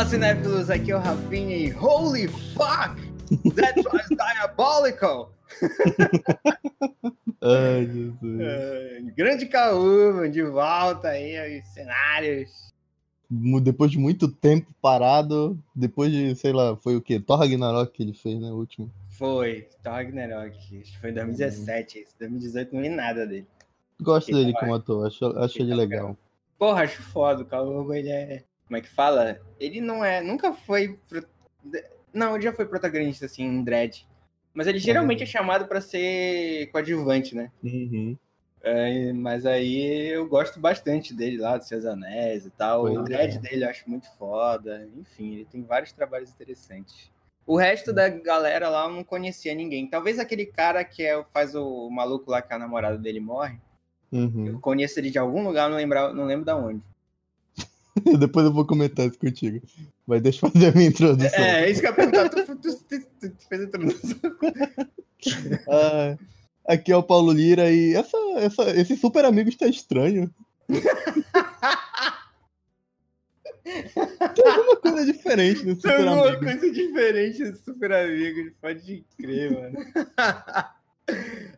Olá, cinéfilos, aqui é o Rafinha e holy fuck! That was diabolical! Ai, Jesus. É, grande Caú, de volta aí aos cenários. Depois de muito tempo parado, depois de, sei lá, foi o quê? Thor Ragnarok que ele fez, né? O último. Foi, Thor Ragnarok. Acho que foi em 2017. Esse 2018 não vi nada dele. Gosto Ele dele vai. como ator, acho, acho Ele ele legal. Porra, acho foda. O Caú, ele é. Como é que fala? Ele não é. Nunca foi. pro- Não, ele já foi protagonista, assim, em Dread. Mas ele geralmente é chamado pra ser coadjuvante, né? Uhum. É, mas aí eu gosto bastante dele lá, dos Seus Anéis e tal. Pois o é. dread dele eu acho muito foda. Enfim, ele tem vários trabalhos interessantes. O resto da galera lá eu não conhecia ninguém. Talvez aquele cara que é, faz o, maluco lá que a namorada dele morre. Uhum. Eu conheço ele de algum lugar, não, lembrar, não lembro da onde. Depois eu vou comentar isso contigo. Mas deixa eu fazer a minha introdução. É, é isso que eu ia perguntar. Tu, tu, tu, tu- fez a introdução. Ah, aqui é o Paulo Lira e essa, essa, esse super amigo está estranho. Tem alguma coisa diferente no Tem super alguma amigo. coisa diferente desse super amigo, pode crer, mano.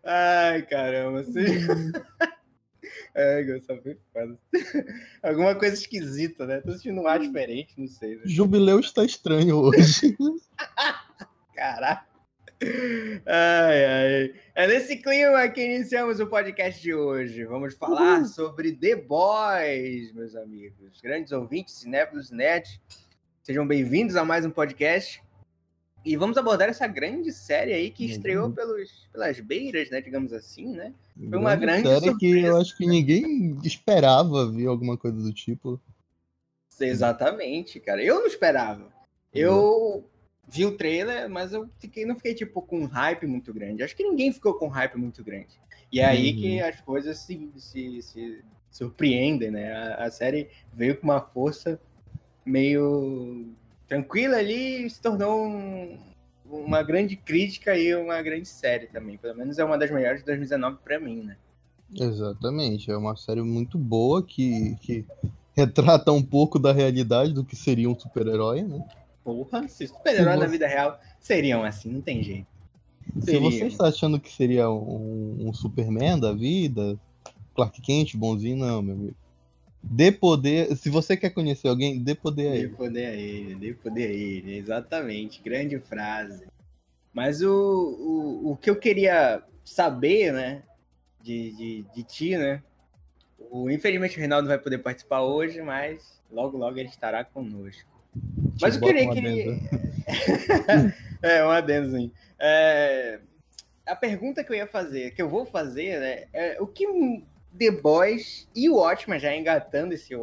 Ai, caramba. Você... É, foi foda. Alguma coisa esquisita, né? Tô sentindo um ar diferente, não sei. Né? Jubileu está estranho hoje. Caraca. Ai, ai. É nesse clima que iniciamos o podcast de hoje. Vamos falar Uhul. sobre The Boys, meus amigos. Grandes ouvintes, cinéfilos, nerds. Sejam bem-vindos a mais um podcast. E vamos abordar essa grande série aí que Uhum. estreou pelos, pelas beiras, né? Digamos assim, né? Foi uma grande série que eu surpresa. acho que ninguém esperava ver alguma coisa do tipo. Exatamente, cara. Eu não esperava. Eu vi o trailer, mas eu fiquei, não fiquei tipo com um hype muito grande. Acho que ninguém ficou com hype muito grande. E é aí Uhum. que as coisas se, se, se surpreendem, né? A, a série veio com uma força meio tranquila ali se tornou um- uma grande crítica e uma grande série também. Pelo menos é uma das melhores de 2019 pra mim, né? Exatamente, é uma série muito boa que, que retrata um pouco da realidade do que seria um super-herói, né? Porra, se super-heróis Se da vida real seriam assim, não tem jeito. Se você está achando que seria um, um Superman da vida, Clark Kent, bonzinho, não, meu amigo. Dê poder. Se você quer conhecer alguém, dê poder a Dê ele. poder a ele, dê poder a ele, exatamente, grande frase. Mas o, o, o que eu queria saber, né, de, de, de ti, né, o, infelizmente o Reinaldo não vai poder participar hoje, mas logo, logo ele estará conosco. Mas eu queria que ele... adendo. é, um adendozinho. É, a pergunta que eu ia fazer, que eu vou fazer, né, é o que The Boys e o Watchmen, já engatando esse Ih,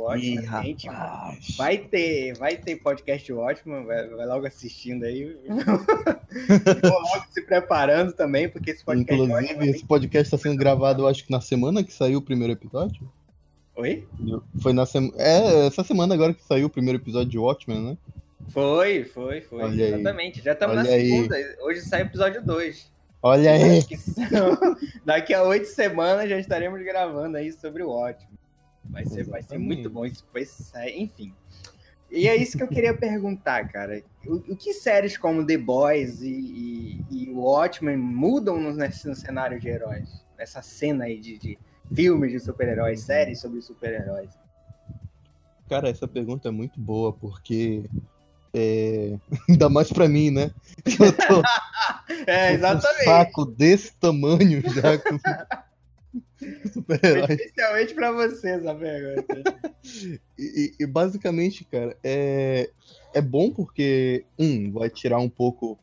a gente rapaz. Vai ter, vai ter podcast ótimo, vai, vai logo assistindo aí. Vou logo se preparando também, porque esse podcast Inclusive, esse podcast está sendo gravado, acho que na semana que saiu o primeiro episódio. Oi? Foi na semana. É, essa semana agora que saiu o primeiro episódio de Watchmen, né? Foi, foi, foi. Olha aí. Exatamente. Já estamos na Olha aí. segunda. Hoje sai o episódio 2. Olha aí! São- daqui a oito semanas já estaremos gravando aí sobre o ótimo. Vai ser, vai ser muito bom isso, vai sair, enfim. E é isso que eu queria perguntar, cara. O, o que séries como The Boys e, e, e o Watchmen mudam no, nesse, no cenário de heróis? Nessa cena aí de, de filmes de super-heróis, séries sobre super-heróis. Cara, essa pergunta é muito boa, porque. É... Ainda mais pra mim, né? Eu tô É, com um exatamente. saco desse tamanho já com. Especialmente pra você pergunta. E, e- basicamente, cara, é, é bom porque, um, vai tirar um pouco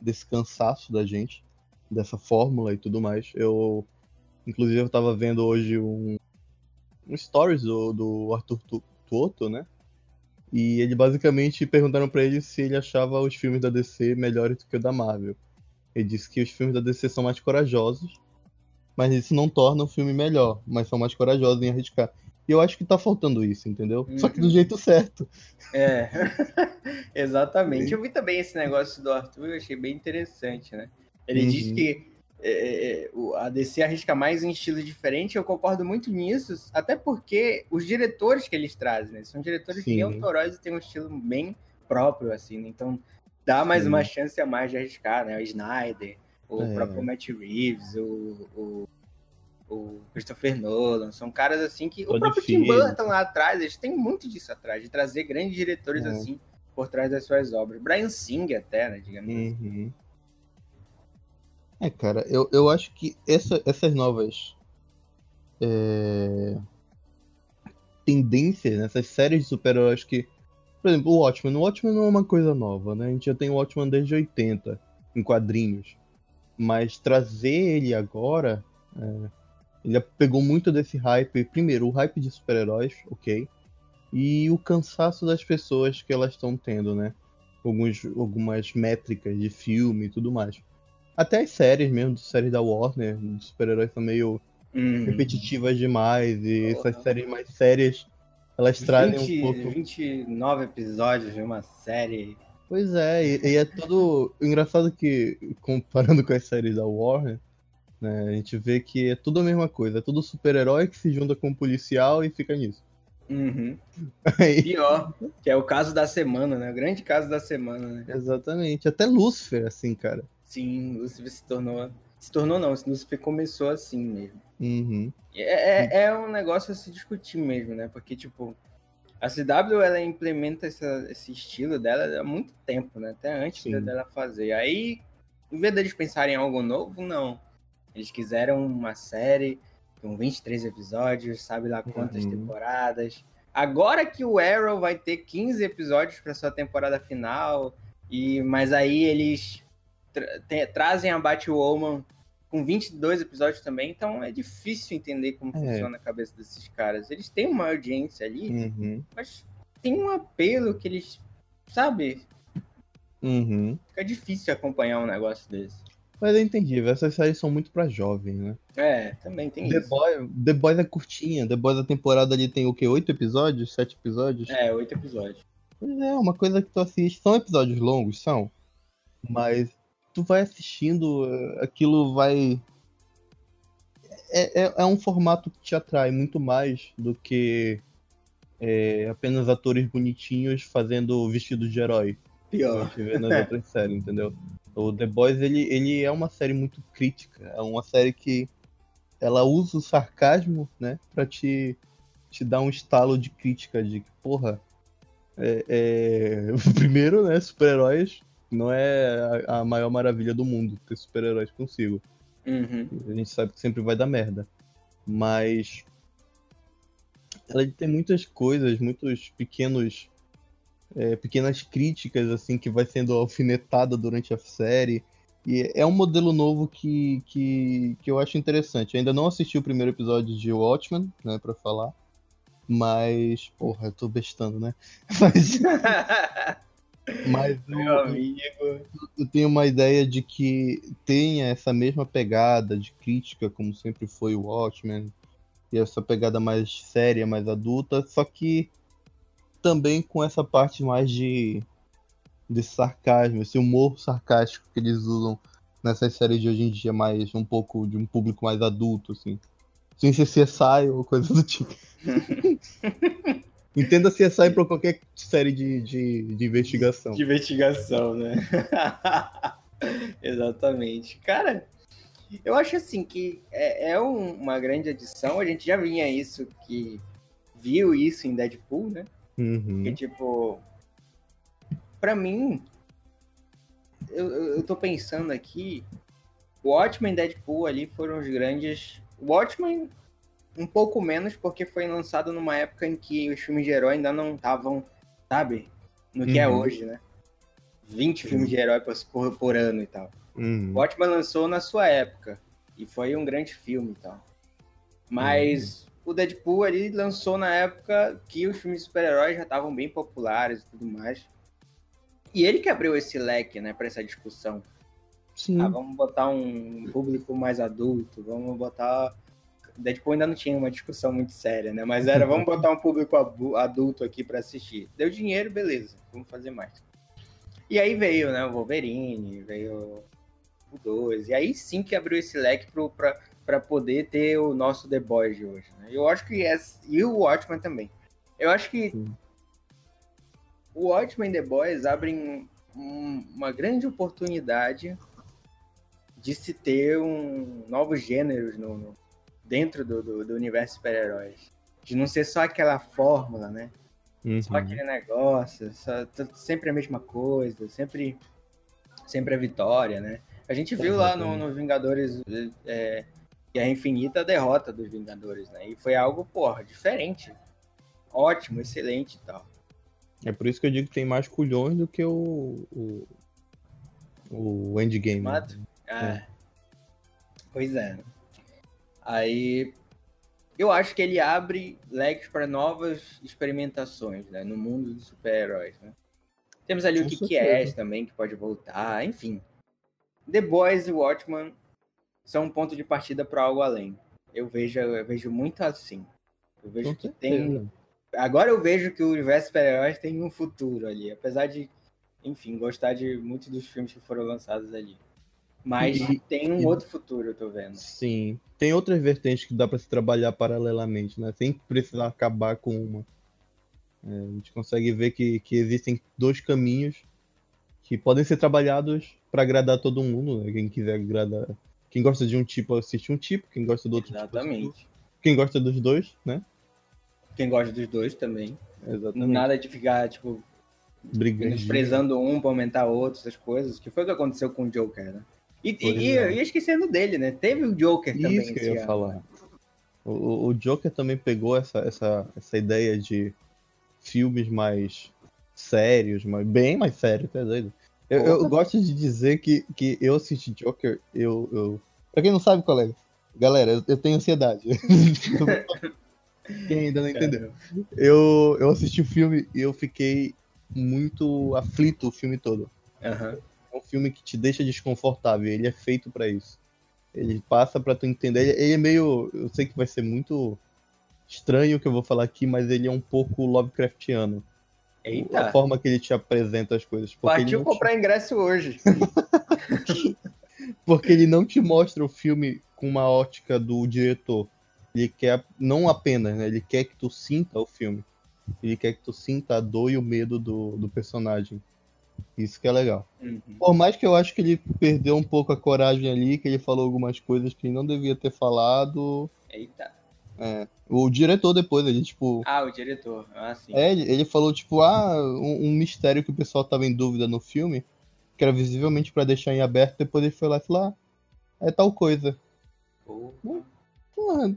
desse cansaço da gente, dessa fórmula e tudo mais. Eu, inclusive, eu tava vendo hoje um, um stories do, do Arthur Tu- Tuoto, né? E ele basicamente perguntaram pra ele se ele achava os filmes da DC melhores do que o da Marvel. Ele disse que os filmes da DC são mais corajosos, mas isso não torna o filme melhor, mas são mais corajosos em arriscar. E eu acho que tá faltando isso, entendeu? Só que do Uhum. jeito certo. É, exatamente. Eu vi também esse negócio do Arthur, eu achei bem interessante, né? Ele Uhum. diz que é, é, o- a DC arrisca mais em estilos diferentes, eu concordo muito nisso, até porque os diretores que eles trazem, né? São diretores bem Sim. autorosos e têm um estilo bem próprio, assim, né? Então dá mais Sim. uma chance a mais de arriscar, né? O Snyder, o é. próprio Matt Reeves, o, o, o, Christopher Nolan, são caras assim que. o próprio Tim Burton lá atrás, eles têm muito disso atrás, de trazer grandes diretores é. assim por trás das suas obras. Brian Singer até, né, digamos assim. uhum. assim. É, cara, eu, eu acho que essa, essas novas é, tendências, né, séries de super-heróis que. Por exemplo, o Watchmen. O Watchmen não é uma coisa nova, né? A gente já tem o Watchmen desde 80, em quadrinhos. Mas trazer ele agora. É, ele pegou muito desse hype. Primeiro, o hype de super-heróis, ok e o cansaço das pessoas que elas estão tendo, né? Alguns, algumas métricas de filme e tudo mais. Até as séries mesmo, séries da Warner, de super-heróis são meio hum. repetitivas demais, e essas séries mais sérias, elas 20, trazem um pouco... 29 episódios de uma série... Pois é, e, e é tudo... Engraçado que, comparando com as séries da Warner, né, a gente vê que é tudo a mesma coisa, é tudo super-herói que se junta com um policial e fica nisso. Uhum. Aí... Pior, que é o caso da semana, né? O grande caso da semana, né? Exatamente. Até Lúcifer, assim, cara. Sim, Lúcifer se tornou. Se tornou, não, Lúcifer começou assim mesmo. Uhum. É, é, é, um negócio a se discutir mesmo, né? Porque, tipo, a CW ela implementa essa, esse estilo dela há muito tempo, né? Até antes Sim. dela fazer. Aí, em vez deles pensarem em algo novo, não. Eles quiseram uma série com 23 episódios, sabe lá quantas uhum. temporadas. Agora que o Arrow vai ter 15 episódios para sua temporada final, e mas aí eles tra trazem a Batwoman com 22 episódios também, então é difícil entender como é. funciona a cabeça desses caras. Eles têm uma audiência ali, uhum. mas tem um apelo que eles, sabe? Uhum. Fica difícil acompanhar um negócio desse. Mas é entendível, essas séries são muito pra jovem, né? É, também tem The isso. Boy, The Boys é curtinha, The Boys a temporada ali tem o quê? Oito episódios? Sete episódios? É, oito episódios. Pois é, uma coisa que tu assiste. São episódios longos, são. Mas tu vai assistindo, aquilo vai. É, é, é um formato que te atrai muito mais do que é, apenas atores bonitinhos fazendo vestido de herói. Pior. A gente vê nas outras séries, entendeu? O The Boys, ele, ele é uma série muito crítica. É uma série que ela usa o sarcasmo, né? Pra te, te dar um estalo de crítica de que, porra, é, é... primeiro, né, super-heróis não é a, a, maior maravilha do mundo ter super-heróis consigo. Uhum. A gente sabe que sempre vai dar merda. Mas ela tem muitas coisas, muitos pequenos é, pequenas críticas assim que vai sendo alfinetada durante a série. E é um modelo novo que, que, que eu acho interessante. Eu ainda não assisti o primeiro episódio de Watchmen, né, para falar. Mas, porra, eu tô bestando, né? Mas, mas Meu amigo. eu tenho uma ideia de que tenha essa mesma pegada de crítica, como sempre foi o Watchmen, e essa pegada mais séria, mais adulta, só que também com essa parte mais de, de sarcasmo, esse humor sarcástico que eles usam nessas séries de hoje em dia, mais um pouco de um público mais adulto, assim. Sem ser CSI ou coisa do tipo. Entenda CSI para qualquer série de, de, de, investigação. De investigação, né? Exatamente. Cara, eu acho assim que é, é um, uma grande adição. A gente já vinha isso, que viu isso em Deadpool, né? Uhum. Que, tipo, pra mim, eu, eu tô pensando aqui, Watchmen e Deadpool ali foram os grandes. Watchmen, um pouco menos, porque foi lançado numa época em que os filmes de herói ainda não estavam, sabe, no que é uhum. é hoje, né? 20 uhum. filmes de herói por, por ano e tal. Uhum. Watchmen lançou na sua época, e foi um grande filme e tal. Mas uhum o Deadpool ali lançou na época que os filmes de super-heróis já estavam bem populares e tudo mais. E ele que abriu esse leque, né, para essa discussão. Sim. Ah, vamos botar um público mais adulto, vamos botar. Deadpool ainda não tinha uma discussão muito séria, né? Mas era, vamos botar um público adulto aqui para assistir. Deu dinheiro, beleza, vamos fazer mais. E aí veio, né, o Wolverine, veio o 2. E aí sim que abriu esse leque para poder ter o nosso The Boys de hoje. Né? Eu acho que é, e o Watchmen também. Eu acho que Sim. o Watchmen e The Boys abrem um, uma grande oportunidade de se ter um, novos gêneros no, no dentro do, do, do universo super-heróis. De não ser só aquela fórmula, né? Uhum. Só aquele negócio, só, sempre a mesma coisa, sempre, sempre a vitória, né? A gente viu lá no, no Vingadores é, Guerra Infinita a derrota dos Vingadores, né? E foi algo, porra, diferente. Ótimo, excelente e tal. É por isso que eu digo que tem mais culhões do que o. o, o Endgame. Mato? Ah, é. Pois é. Aí eu acho que ele abre leques para novas experimentações né, no mundo dos super-heróis. Né? Temos ali Com o que é também, que pode voltar, enfim. The Boys e Watchmen são um ponto de partida para algo além. Eu vejo, eu vejo muito assim. Eu vejo Com que certeza. tem. Agora eu vejo que o universo super-heróis tem um futuro ali, apesar de, enfim, gostar de muitos dos filmes que foram lançados ali. Mas e, tem um e, outro futuro, eu tô vendo. Sim. Tem outras vertentes que dá para se trabalhar paralelamente, né? Sem precisar acabar com uma. É, a gente consegue ver que, que existem dois caminhos que podem ser trabalhados para agradar todo mundo, né? Quem quiser agradar. Quem gosta de um tipo assiste um tipo, quem gosta do outro Exatamente. tipo. Quem gosta dos dois, né? Quem gosta dos dois também. Exatamente. Nada de ficar, tipo. Desprezando um pra aumentar outro, essas coisas. Que foi o que aconteceu com o Joker, né? E, e, é. ia esquecendo dele, né? Teve o Joker Isso também. Isso que eu ia ano. falar. O, o Joker também pegou essa, essa, essa ideia de filmes mais sérios, mais, bem mais sérios, tá doido? Eu, eu, gosto de dizer que, que eu assisti Joker, eu, eu. Pra quem não sabe, colega, galera, eu, eu tenho ansiedade. quem ainda não entendeu. Eu, eu assisti o filme e eu fiquei muito aflito o filme todo. Uhum é um filme que te deixa desconfortável. Ele é feito para isso. Ele passa para tu entender. Ele, é meio. Eu sei que vai ser muito estranho o que eu vou falar aqui, mas ele é um pouco Lovecraftiano. Eita. A forma que ele te apresenta as coisas. Partiu comprar te... ingresso hoje. porque ele não te mostra o filme com uma ótica do diretor. Ele quer, não apenas, né? Ele quer que tu sinta o filme. Ele quer que tu sinta a dor e o medo do, do personagem. Isso que é legal. Uhum. Por mais que eu acho que ele perdeu um pouco a coragem ali, que ele falou algumas coisas que não devia ter falado. Eita. É. O diretor depois, ele, tipo. Ah, o diretor. Ah, sim. É, ele, ele falou, tipo, ah, um, um, mistério que o pessoal tava em dúvida no filme, que era visivelmente para deixar em aberto, depois ele foi lá e falou, ah, é tal coisa. Porra. Porra.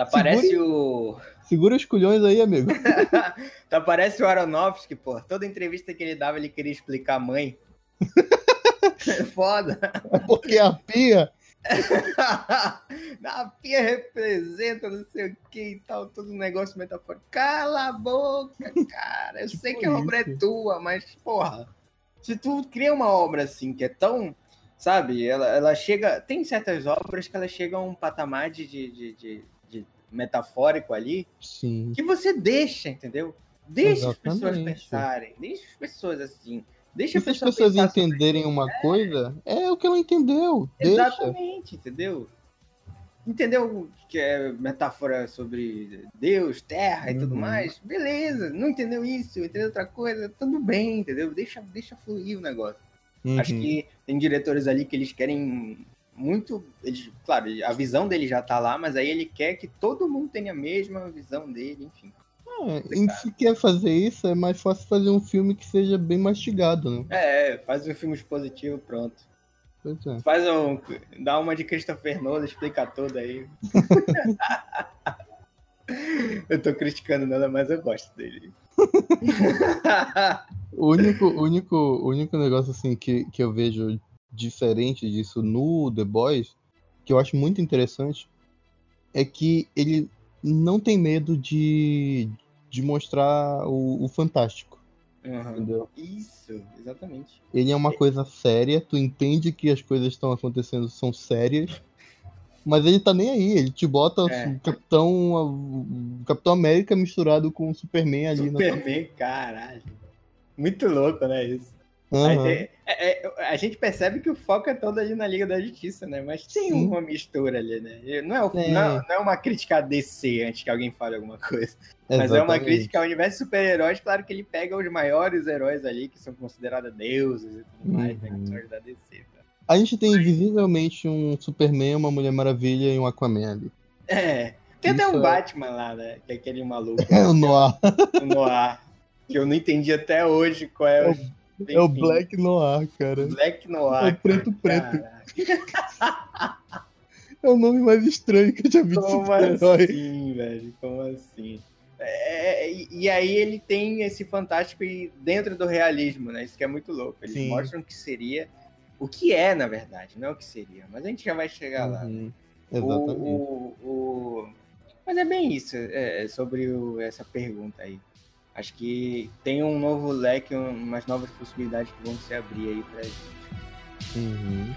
Tá, parece o. Segura os culhões aí, amigo. tá, parece o Aronofsky, pô. Toda entrevista que ele dava, ele queria explicar a mãe. é foda. É porque a pia. a pia representa não sei o que e tal, todo um negócio metafórico. Cala a boca, cara. Eu tipo sei que a obra é tua, mas, porra, se tu cria uma obra assim que é tão. Sabe, ela, ela chega. Tem certas obras que ela chega a um patamar de, de, de metafórico ali, Sim. que você deixa, entendeu? Deixa Exatamente. as pessoas pensarem, deixa as pessoas assim. Deixa e se as pessoas entenderem uma é. coisa, é o que ela entendeu. Exatamente, deixa. entendeu? Entendeu que é metáfora sobre Deus, terra e uhum. tudo mais? Beleza. Não entendeu isso, entendeu outra coisa? Tudo bem, entendeu? Deixa, deixa fluir o negócio. Uhum. Acho que tem diretores ali que eles querem muito. Ele, claro, a visão dele já tá lá, mas aí ele quer que todo mundo tenha a mesma visão dele, enfim. É, se quer fazer isso, é mais fácil fazer um filme que seja bem mastigado, né? É, faz um filme expositivo, pronto. É. Faz um. Dá uma de Christopher Nolan, explica tudo aí. eu tô criticando nada, mas eu gosto dele. o único, único, único negócio assim que, que eu vejo diferente disso no The Boys, que eu acho muito interessante, é que ele não tem medo de, de mostrar o, o fantástico. Uhum. Entendeu? Isso, exatamente. Ele é uma coisa séria, tu entende que as coisas estão acontecendo são sérias, mas ele tá nem aí, ele te bota é. o Capitão, o Capitão América misturado com o Superman ali. Superman, na... caralho. Muito louco, né, isso? Aham. Aí é- é- a gente percebe que o foco é todo ali na Liga da Justiça, né? Mas tem Sim. uma mistura ali, né? Não é, o- É. não é- não é uma crítica a DC antes que alguém fale alguma coisa. Mas é uma Exatamente. crítica ao universo super-heróis. Claro que ele pega os maiores heróis ali, que são considerados deuses e tudo mais, né? Uhum. Os da DC. Tá? A gente tem visivelmente um Superman, uma Mulher Maravilha e um Aquaman ali. É. Tem até um é- Batman lá, né? Que é aquele maluco, É o Noir. o Noir. Que eu não entendi até hoje qual é o. É o enfim, Black Noir, cara. Black Noir. É o preto preto. Caraca. É o nome mais estranho que eu já vi Como assim, velho? Como assim? É, e, e aí ele tem esse fantástico e dentro do realismo, né? Isso que é muito louco. Eles Sim. mostram que seria o que é, na verdade, não é o que seria. Mas a gente já vai chegar lá. Uhum. O- Exatamente. o- o- Mas é bem isso, é, é sobre o- essa pergunta aí. Acho que tem um novo leque, um- umas novas possibilidades que vão se abrir aí pra gente. Uhum.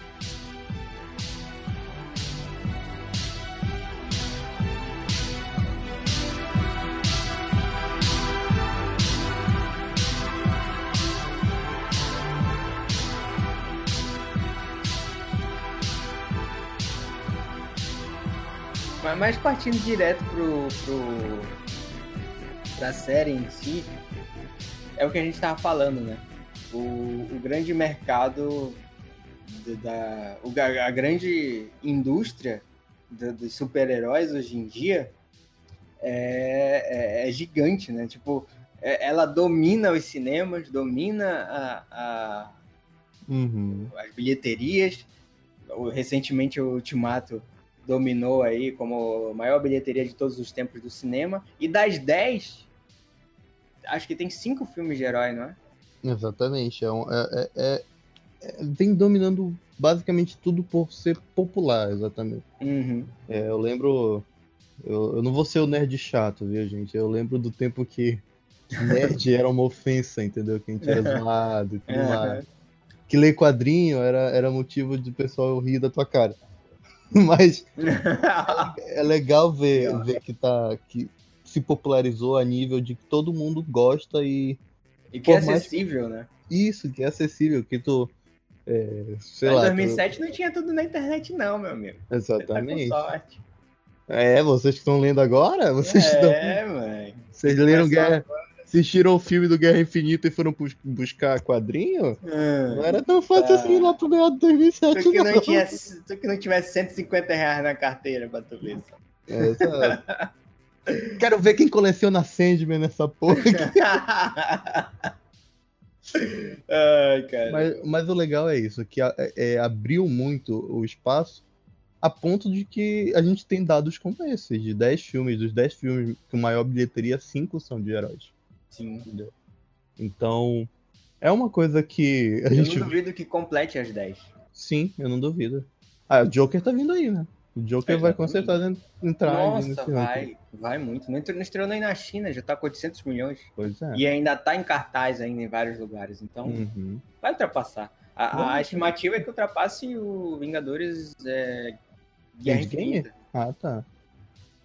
Mas, mas partindo direto pro, pro, pra série em si, é o que a gente tava falando, né? O, o grande mercado da, da- o, a grande indústria da- dos super-heróis hoje em dia é, é- é gigante, né? Tipo, é- ela domina os cinemas, domina a- a, Uhum. as bilheterias. Recentemente o Ultimato dominou aí como a maior bilheteria de todos os tempos do cinema. E das 10, acho que tem cinco filmes de herói, não é? Exatamente. É um- é- é- é- é- vem dominando basicamente tudo por ser popular, exatamente. Uhum. É, eu lembro. Eu, eu não vou ser o nerd chato, viu, gente? Eu lembro do tempo que nerd era uma ofensa, entendeu? Que a gente era zoado e tudo mais. Que ler quadrinho era, era motivo de pessoal rir da tua cara. Mas é legal ver, ver que tá. que se popularizou a nível de que todo mundo gosta e e que é Por mais- acessível, né? isso, que é acessível, que tu. é, sei Mas lá. em 2007 não tinha tudo na internet, não, meu amigo. tu- Você tá exatamente. sorte. É, vocês que estão lendo agora? Vocês estão. É, mãe. Vocês leram Guerra. Assistiram o filme do Guerra Infinita e foram bus- buscar quadrinho? Não era tão fácil Tá. assim lá pro meio de 2007, Tu que, não. não tinha, tu que não tivesse 150 reais na carteira pra tu ver só. É, exato. Quero ver quem coleciona Sandman nessa porra. Ai, cara. Mas, mas o legal é isso, que a- é, abriu muito o espaço a ponto de que a gente tem dados como esses, de 10 filmes, dos 10 filmes com maior bilheteria, 5 são de heróis. Sim. Entendeu? Então, é uma coisa que a Eu gente. não duvido que complete as 10. Sim, eu não duvido. Ah, o Joker tá vindo aí, né? O Joker vai com Exatamente. certeza entrar Nossa, vai. Vai muito. Não entrou- não estreou nem na China, já tá com 800 milhões. Pois é. E ainda tá em cartaz ainda em vários lugares. Então, Uhum. vai ultrapassar. A, a estimativa é que ultrapasse o Vingadores é, Guerra? Infinita. Ah, tá.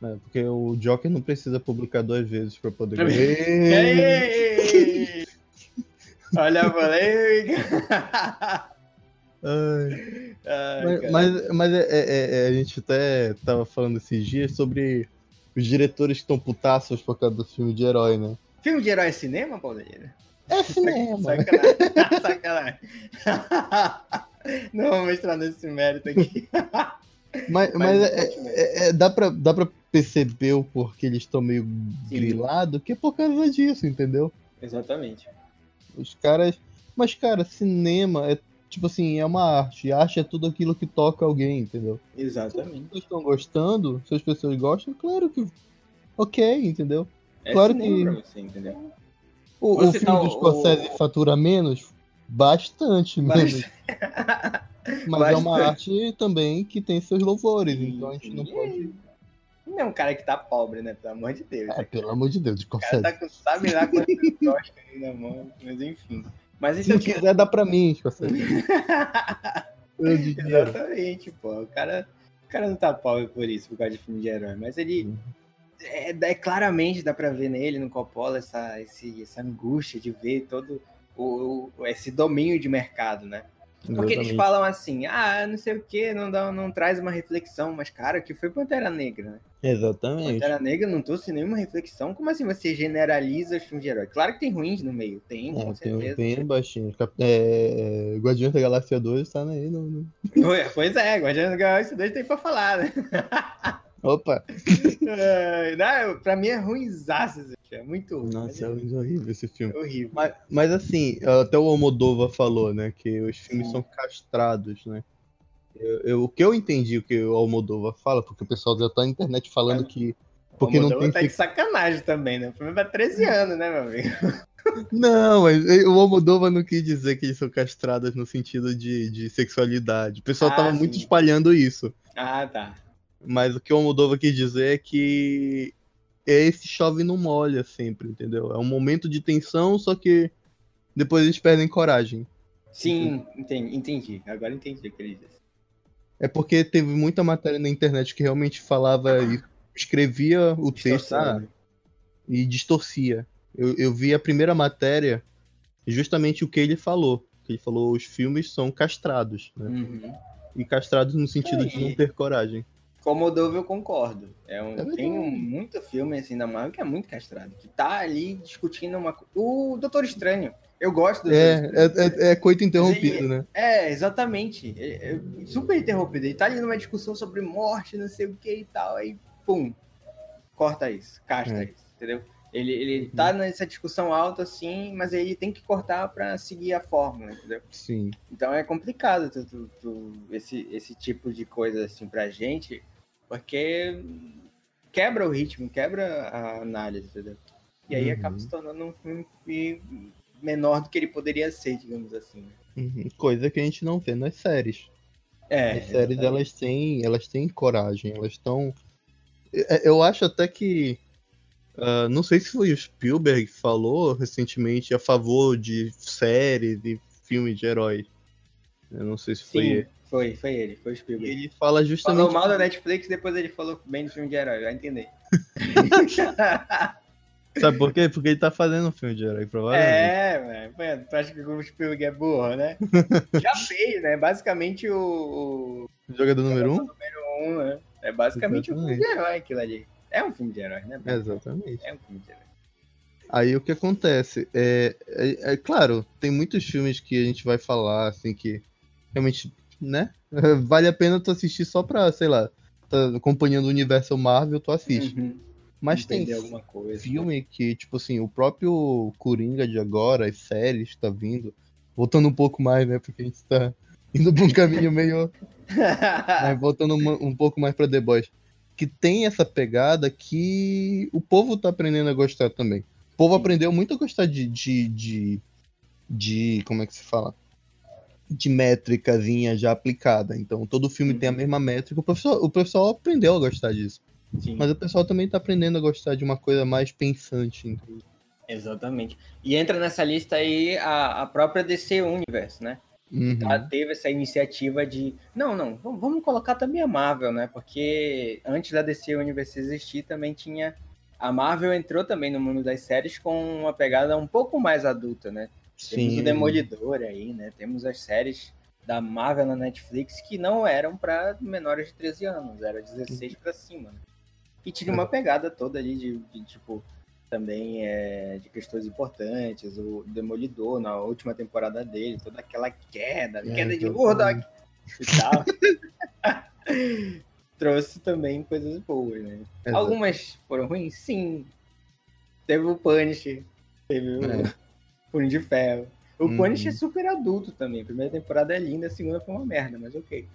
É, porque o Joker não precisa publicar duas vezes pra poder. Ei! Olha a polêmica! Ai, Ai, mas mas, mas é- é- é, a gente até tava falando esses dias sobre os diretores que estão putaços por causa do filme de herói, né? Filme de herói é cinema, Paulinho? É cinema. Sacanagem. Sacanagem. Não vamos entrar nesse mérito aqui. Mas, Mas mas é- é- é- dá, pra, dá pra perceber o porquê eles estão meio grilados, que é por causa disso, entendeu? Exatamente. Os caras. Mas, cara, cinema é tipo assim, é uma arte. Arte é tudo aquilo que toca alguém, entendeu? Se as Exatamente. pessoas estão gostando, se as pessoas gostam, claro que. Ok, entendeu? É Claro que- pra você, entendeu? O, o Você filme tá- do Scorsese fatura menos? Bastante menos. Mas é uma Bastante. arte também que tem seus louvores, Sim, então a gente não pode. Não é um cara que tá pobre, né? Pelo amor de Deus. É, pelo amor de Deus, O cara tá com sabe lá quantos Oscars aí na mão, mas enfim. Mas Se então, não quiser, dá pra mim. Eu dinheiro. Exatamente, pô. O cara, o cara não tá pobre por isso, por causa de filme de herói. Mas ele. Uhum. É, é claramente dá pra ver nele, no Coppola, essa, esse, essa angústia de ver todo o, esse domínio de mercado, né? Porque Exatamente. eles falam assim, ah, não sei o que, não, dá, não traz uma reflexão, mas cara, que foi Pantera Negra, né? Exatamente. Pantera Negra não trouxe nenhuma reflexão. Como assim você generaliza os filmes de herói? Claro que tem ruins no meio, tem, com É, tem, certeza. tem baixinho. Cap- É, Guardiões da Galáxia 2 tá aí. No, no- Ué, Pois é, Guardiões da Galáxia 2 tem pra falar, né? Opa! É, não, pra mim é ruimzaço, filme, é muito ruim. Nossa, é é horrível esse filme. horrível. Mas, mas assim, até o Almodova falou, né, que os filmes Sim. são castrados, né? Eu, eu- o que eu entendi o que o Almodova fala, porque o pessoal já tá na internet falando Mas- que. Porque o não Moldova tem. tá de sacanagem também, né? O filme é pra 13 anos, né, meu amigo? Não, mas o Almodova não quis dizer que eles são castrados no sentido de, de sexualidade. O pessoal Ah, tava sim. muito espalhando isso. Ah, tá. Mas o que o Almodova quis dizer é que é esse chove não molha sempre, entendeu? É um momento de tensão, só que depois eles perdem coragem. Sim, entendi, entendi. Agora entendi o que ele disse. É porque teve muita matéria na internet que realmente falava e escrevia o texto ah, né? e distorcia. Eu, eu vi a primeira matéria justamente o que ele falou. Que ele falou os filmes são castrados, né? Uhum. E castrados no sentido de Aí. não ter coragem. Com o eu concordo. É um, É tem um, muito filme assim da Marvel que é muito castrado. Que tá ali discutindo uma O Doutor Estranho. Eu gosto do Doutor É, Estranho. é, é, é coito interrompido, ele- né? É, exatamente. É, é super interrompido. Ele tá ali numa discussão sobre morte, não sei o que e tal. Aí, pum, corta isso, castra É. isso, entendeu? Ele, ele tá nessa discussão alta, assim, mas ele tem que cortar pra seguir a fórmula, entendeu? Sim. Então é complicado tu- tu- tu- esse, esse tipo de coisa, assim, pra gente, porque quebra o ritmo, quebra a análise, entendeu? E aí Uhum. acaba se tornando um filme menor do que ele poderia ser, digamos assim. né? Uhum. Coisa que a gente não vê nas séries. É, As séries exatamente. elas têm, elas têm coragem, elas estão. Eu acho até que ah, não sei se foi o Spielberg que falou recentemente a favor de séries e filmes de heróis. Eu não sei se foi Sim, ele. foi, foi ele, foi o E Spielberg. ele fala justamente. Falou mal da Netflix, depois ele falou bem do filme de herói, vai entender. Sabe por quê? Porque ele tá fazendo um filme de herói, provavelmente. é, velho. Mano, Tu acha que o Spielberg é burro, né? Já fez, né? Basicamente o, Jogador número um? o um, né? É basicamente um filme de herói aquilo ali. É um filme de herói, né? Exatamente. É um filme de herói. Aí o que acontece? É, é, é claro, tem muitos filmes que a gente vai falar, assim, que realmente, né? Vale a pena tu assistir só pra, sei lá, tá acompanhando o universo Marvel, tu assiste. Uhum. Mas tem Entender alguma coisa. filme que, tipo assim, o próprio Coringa de agora, as séries tá vindo, voltando um pouco mais, né? Porque a gente tá indo pra um caminho meio. Mas voltando um, um pouco mais pra The Boys. Que tem essa pegada que o povo tá aprendendo a gostar também. O povo Sim. aprendeu muito a gostar de, de, de, de- Como é que se fala? De métricazinha já aplicada. Então todo filme tem a Uhum. mesma métrica. O pessoal, o pessoal aprendeu a gostar disso. Sim, Mas o pessoal também tá aprendendo a gostar de uma coisa mais pensante. entendeu? exatamente. E entra nessa lista aí a, a própria DC Universe, né? Uhum. Ela teve essa iniciativa de. Não, não, vamos colocar também a Marvel, né? Porque antes da DC Universe existir, também tinha. A Marvel entrou também no mundo das séries com uma pegada um pouco mais adulta, né? Temos Sim. o Demolidor aí, né? Temos as séries da Marvel na Netflix que não eram para menores de 13 anos, era 16 para cima, né? E tinha uma pegada toda ali de, de, tipo, também é, de questões importantes, o Demolidor na última temporada dele, toda aquela queda, É, queda de. Murdoch e tal. Trouxe também coisas boas, né? Exato. Algumas foram ruins, sim. Teve o Punisher, teve o É. Punho de Ferro. O Uhum. Punisher é super adulto também. A primeira temporada é linda, a segunda foi uma merda, mas ok.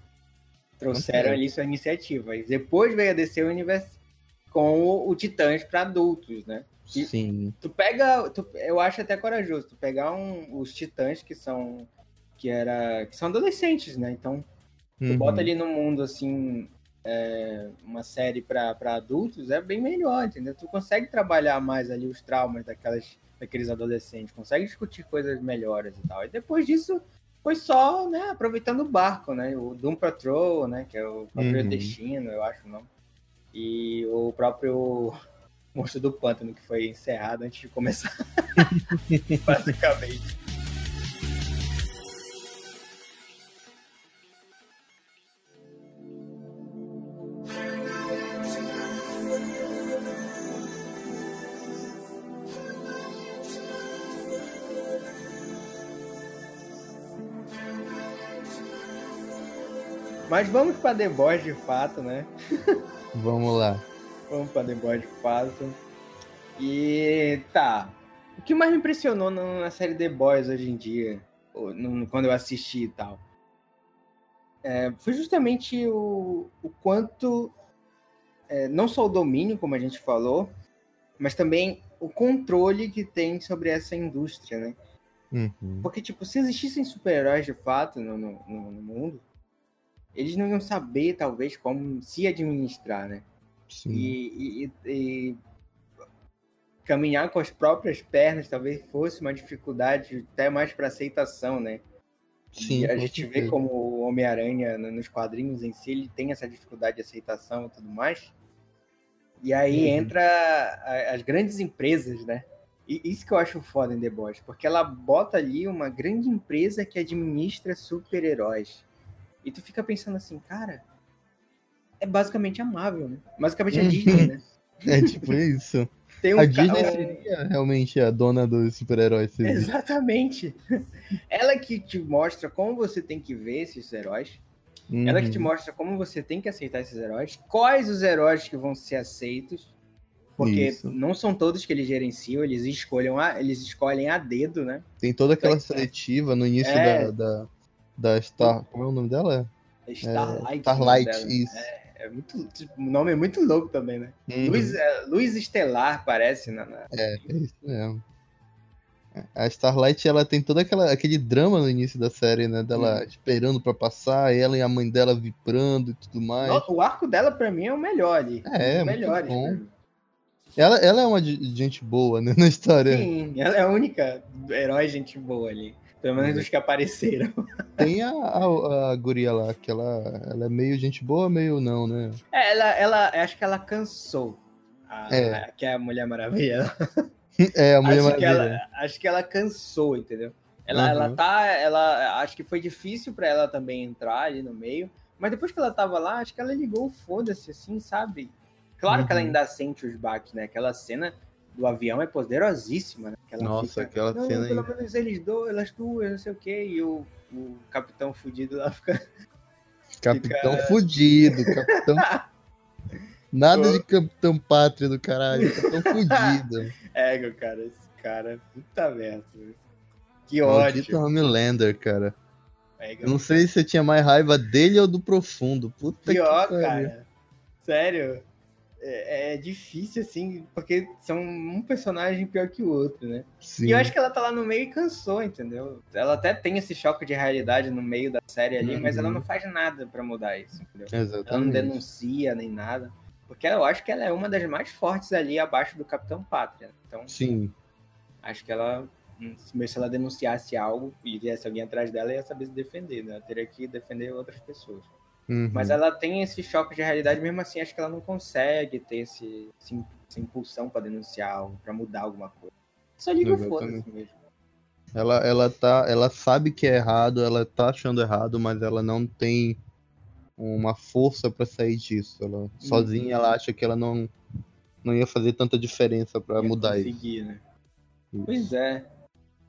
Trouxeram Ok. ali sua iniciativa. E depois veio a DC Universe com o, o Titãs para adultos, né? E- Sim. Tu pega, tu- eu acho até corajoso, tu pegar um- os Titãs que são que era que são adolescentes, né? Então tu Uhum. bota ali no mundo assim é, uma série para adultos é bem melhor, entendeu? Tu consegue trabalhar mais ali os traumas daquelas daqueles adolescentes, consegue discutir coisas melhores e tal. E depois disso foi só, né, aproveitando o barco, né? O Doom Patrol, né, que é o próprio Uhum. Destino, eu acho, não. E o próprio Monstro do Pântano, que foi encerrado antes de começar, basicamente. Mas vamos para The Boys de fato, né? Vamos lá. Vamos pra The Boys de fato. E tá. O que mais me impressionou na série The Boys hoje em dia, quando eu assisti e tal, é, foi justamente o, o quanto, é, não só o domínio, como a gente falou, mas também o controle que tem sobre essa indústria, né? Uhum. Porque, tipo, se existissem super-heróis de fato no, no, no, mundo, eles não iam saber, talvez, como se administrar, né? E, e, e, caminhar com as próprias pernas talvez fosse uma dificuldade até mais para aceitação, né? Sim, e a gente vê como o Homem-Aranha nos quadrinhos em si, ele tem essa dificuldade de aceitação e tudo mais. E aí uhum. entra as grandes empresas, né? E isso que eu acho foda em The Boys, porque ela bota ali uma grande empresa que administra super-heróis. E tu fica pensando assim, cara, é basicamente a Marvel, né? Basicamente a Disney, né? É tipo isso. Um a Disney ca... seria realmente a dona dos super-heróis. Exatamente. Ela que te mostra como você tem que ver esses heróis. Uhum. Ela que te uhum. mostra como você tem que aceitar esses heróis. Quais os heróis que vão ser aceitos. Porque Isso. não são todos que eles gerenciam, eles escolhem a, eles escolhem a dedo, né? Tem toda aquela seletiva no início é... da, da, da Star. Como é o nome dela? Starlight. É, Starlight, isso. É. É muito, tipo, o nome é muito louco também, né? Uhum. Luz, é, Luz Estelar, parece. Na, na... É, é isso mesmo. A Starlight, ela tem todo aquela, aquele drama no início da série, né? Dela uhum. esperando para passar, ela e a mãe dela vibrando e tudo mais. O arco dela, para mim, é o melhor ali. É, é melhor. Bom. Ela, ela é uma gente boa, né, na história. Sim, ela é a única herói gente boa ali. Pelo menos dos que apareceram. Tem a, a, a, guria lá, que ela, ela é meio gente boa, meio não, né? É, ela, ela acho que ela cansou. A, é. Que é a Mulher Maravilha. É, a Mulher acho Maravilha. Que ela, acho que ela cansou, entendeu? Ela, uhum. ela tá. Ela, acho que foi difícil para ela também entrar ali no meio. Mas depois que ela tava lá, acho que ela ligou o foda-se, assim, sabe? Claro uhum. que ela uhum. ainda sente os baques, né? Aquela cena do avião é poderosíssima, né? Aquela Nossa, fica, aquela não, cena pelo menos eles dois, elas duas, não sei o quê, e o, o capitão fudido lá fica... Capitão fica... fudido, capitão... Nada de capitão pátria do caralho, capitão fudido. É, cara, esse cara, puta merda. Que ódio. Homelander, cara. É, eu não sei se você tinha mais raiva dele ou do profundo. Puta Pior, que cara. Sério é, é, difícil, assim, porque são um personagem pior que o outro, né? Sim. E eu acho que ela tá lá no meio e cansou, entendeu? Ela até tem esse choque de realidade no meio da série ali, uhum. mas ela uhum. não faz nada para mudar isso, entendeu? Exatamente. Ela não denuncia nem nada. Porque eu acho que ela é uma das mais fortes ali abaixo do Capitão Pátria. Então, Sim. Acho que ela, se ela denunciasse algo e viesse alguém atrás dela, ia saber se defender, né? Ela teria que defender outras pessoas. Uhum. Mas ela tem esse choque de realidade, mesmo assim, acho que ela não consegue ter esse, esse essa impulsão para denunciar algo, para mudar alguma coisa. Só liga o foda-se mesmo. Ela, ela, tá, ela sabe que é errado, ela tá achando errado, mas ela não tem uma força para sair disso. Ela, uhum. Sozinha ela acha que ela não, não ia fazer tanta diferença para mudar isso. Né? isso. Pois é.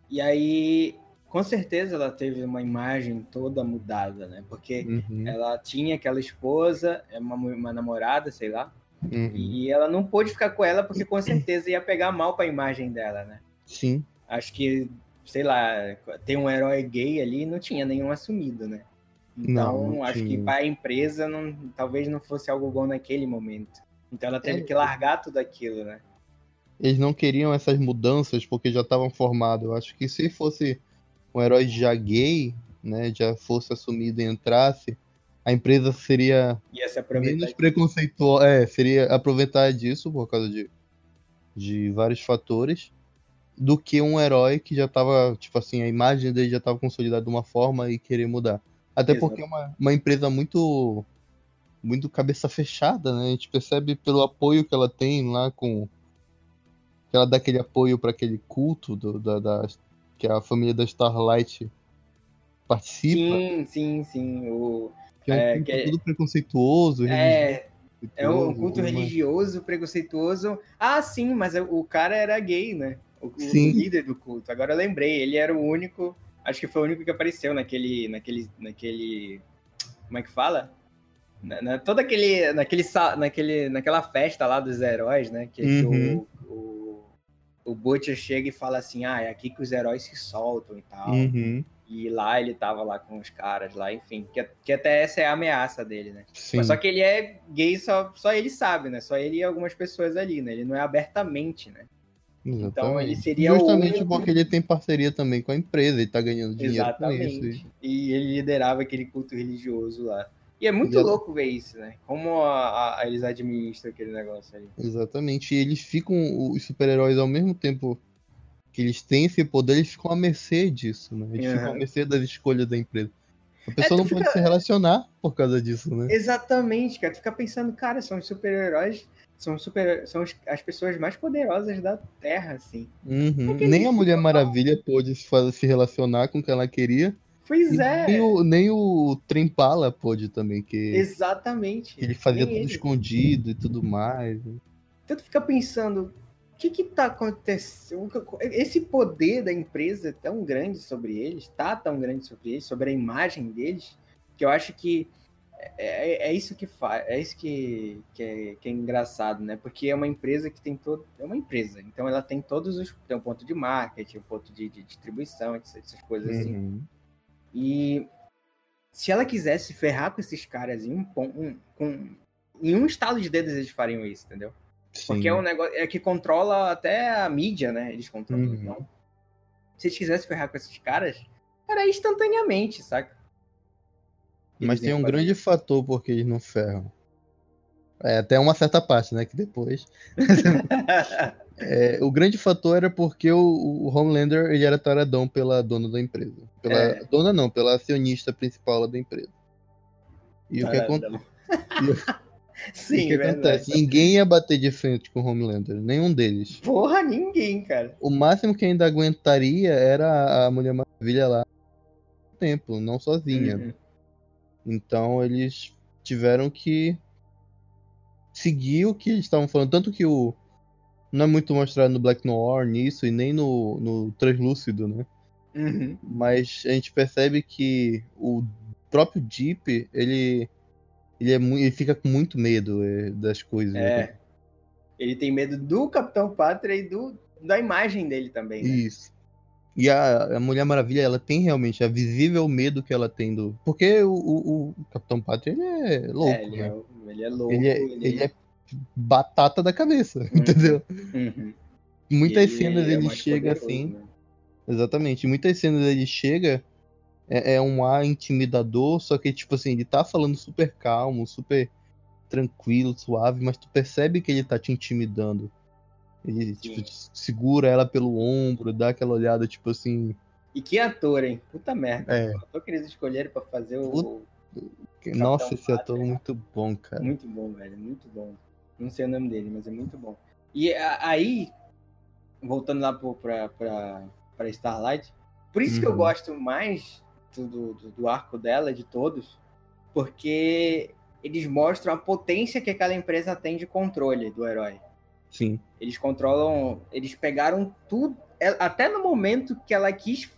E aí com certeza ela teve uma imagem toda mudada, né? Porque uhum. ela tinha aquela esposa, é uma, uma namorada, sei lá, uhum. e ela não pôde ficar com ela porque com certeza ia pegar mal para a imagem dela, né? Sim. Acho que, sei lá, tem um herói gay ali, não tinha nenhum assumido, né? Então, não, não acho que para a empresa não, talvez não fosse algo bom naquele momento. Então ela teve é. que largar tudo aquilo, né? Eles não queriam essas mudanças porque já estavam formados. Eu acho que se fosse um herói já gay, né, já fosse assumido e entrasse, a empresa seria menos preconceituosa, é, seria aproveitar disso por causa de, de vários fatores, do que um herói que já estava, tipo assim, a imagem dele já estava consolidada de uma forma e querer mudar. Até Exato. porque é uma, uma empresa muito muito cabeça fechada, né? A gente percebe pelo apoio que ela tem lá com que ela dá aquele apoio para aquele culto do, da, da, que a família da Starlight participa. Sim, sim, sim. O, que é um é, culto é, todo preconceituoso. É, é um culto religioso, preconceituoso. Ah, sim, mas o cara era gay, né? O, o, líder do culto. Agora eu lembrei, ele era o único, acho que foi o único que apareceu naquele, naquele, naquele Como é que fala? Na, na, todo aquele, naquele, naquele, naquela festa lá dos heróis, né? Que, uhum. que o, o, o Butcher chega e fala assim: ah, é aqui que os heróis se soltam e tal. Uhum. E lá ele tava lá com os caras lá, enfim. Que, que até essa é a ameaça dele, né? Sim. Mas só que ele é gay, só, só ele sabe, né? Só ele e algumas pessoas ali, né? Ele não é abertamente, né? Exatamente. Então ele seria Justamente o... porque ele tem parceria também com a empresa, ele tá ganhando dinheiro Exatamente. com isso. E ele liderava aquele culto religioso lá. E é muito e louco ver isso, né? Como a, a, eles administram aquele negócio ali. Exatamente. E eles ficam, os super-heróis, ao mesmo tempo que eles têm esse poder, eles ficam à mercê disso, né? Eles uhum. ficam à mercê das escolhas da empresa. A é, pessoa é, não fica... pode se relacionar por causa disso, né? Exatamente, cara. Tu fica pensando, cara, são os super-heróis, são, super, são as pessoas mais poderosas da Terra, assim. Uhum. Nem a Mulher Maravilha pôde se relacionar com o que ela queria. Pois é. Nem o, nem o Trempala pôde também, que. Exatamente. Que ele fazia nem tudo ele. escondido e tudo mais. Né? Tu fica pensando, o que que tá acontecendo? Esse poder da empresa é tão grande sobre eles, tá tão grande sobre eles, sobre a imagem deles, que eu acho que é, é, é isso que faz, é isso que, que é, que, é, engraçado, né? Porque é uma empresa que tem todo, é uma empresa, então ela tem todos os, tem um ponto de marketing, um ponto de, de distribuição, essas coisas assim. E se ela quisesse ferrar com esses caras em um, um, com, em um estalo de dedos, eles fariam isso, entendeu? Sim. Porque é um negócio é que controla até a mídia, né? Eles controlam. Uhum. Então, se eles quisessem ferrar com esses caras, era instantaneamente, saca? Eles Mas tem um fazer. grande fator porque eles não ferram. É, até uma certa parte, né? Que depois. É, o grande fator era porque o, o, Homelander ele era taradão pela dona da empresa. Pela é. dona não, pela acionista principal da empresa. E o que, acontece? Sim, o que acontece? Ninguém ia bater de frente com o Homelander, nenhum deles. Porra, ninguém, cara. O máximo que ainda aguentaria era a Mulher Maravilha lá no tempo, não sozinha. Uhum. Então eles tiveram que seguir o que eles estavam falando. Tanto que o, não é muito mostrado no Black Noir nisso e nem no, no Translúcido, né? Uhum. Mas a gente percebe que o próprio Deep, ele ele, é, ele fica com muito medo é, das coisas. É. Né? Ele tem medo do Capitão Pátria e do, da imagem dele também. Né? Isso. E a, a, Mulher Maravilha, ela tem realmente a visível medo que ela tem do. Porque o, o, o Capitão Pátria, ele é louco. É, ele, né? é, ele é louco. Ele é, ele... ele é batata da cabeça, uhum. entendeu? Uhum. Muitas ele, cenas ele, é chega assim. Né? Exatamente. Muitas cenas ele chega. É, é, um ar intimidador, só que, tipo assim, ele tá falando super calmo, super tranquilo, suave, mas tu percebe que ele tá te intimidando. Ele, tipo, segura ela pelo ombro, dá aquela olhada, tipo assim. E que ator, hein? Puta merda. É. O ator que eles escolheram pra fazer o. Nossa, esse ator é muito bom, cara. Muito bom, velho. Muito bom. Não sei o nome dele, mas é muito bom. E aí, voltando lá pra Starlight, por isso uhum. que eu uhum. gosto mais do, do, do, arco dela, de todos, porque eles mostram a potência que aquela empresa tem de controle do herói. Sim. Eles controlam, eles pegaram tudo, é, até no momento que ela quis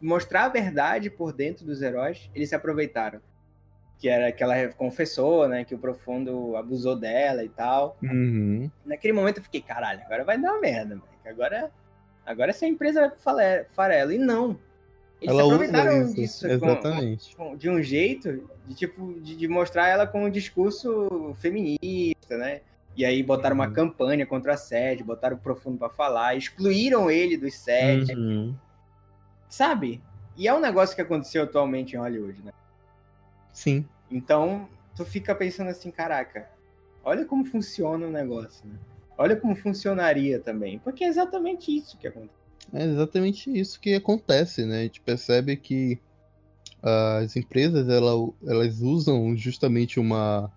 mostrar a verdade por dentro dos heróis, eles se aproveitaram que era que ela confessou, né, que o Profundo abusou dela e tal. Uhum. Naquele momento eu fiquei, caralho, agora vai dar uma merda, mano. agora, agora essa empresa vai pro farelo. E não. Eles ela aproveitaram disso Exatamente. Com, com, de um jeito de tipo de, de, mostrar ela com um discurso feminista, né? E aí botaram uhum. uma campanha contra a sede, botaram o Profundo para falar, excluíram ele dos sede. Uhum. Sabe? E é um negócio que aconteceu atualmente em Hollywood, né? Sim. Então, tu fica pensando assim, caraca, olha como funciona o negócio, né? Olha como funcionaria também. Porque é exatamente isso que acontece. É exatamente isso que acontece, né? A gente percebe que as empresas elas, usam justamente uma,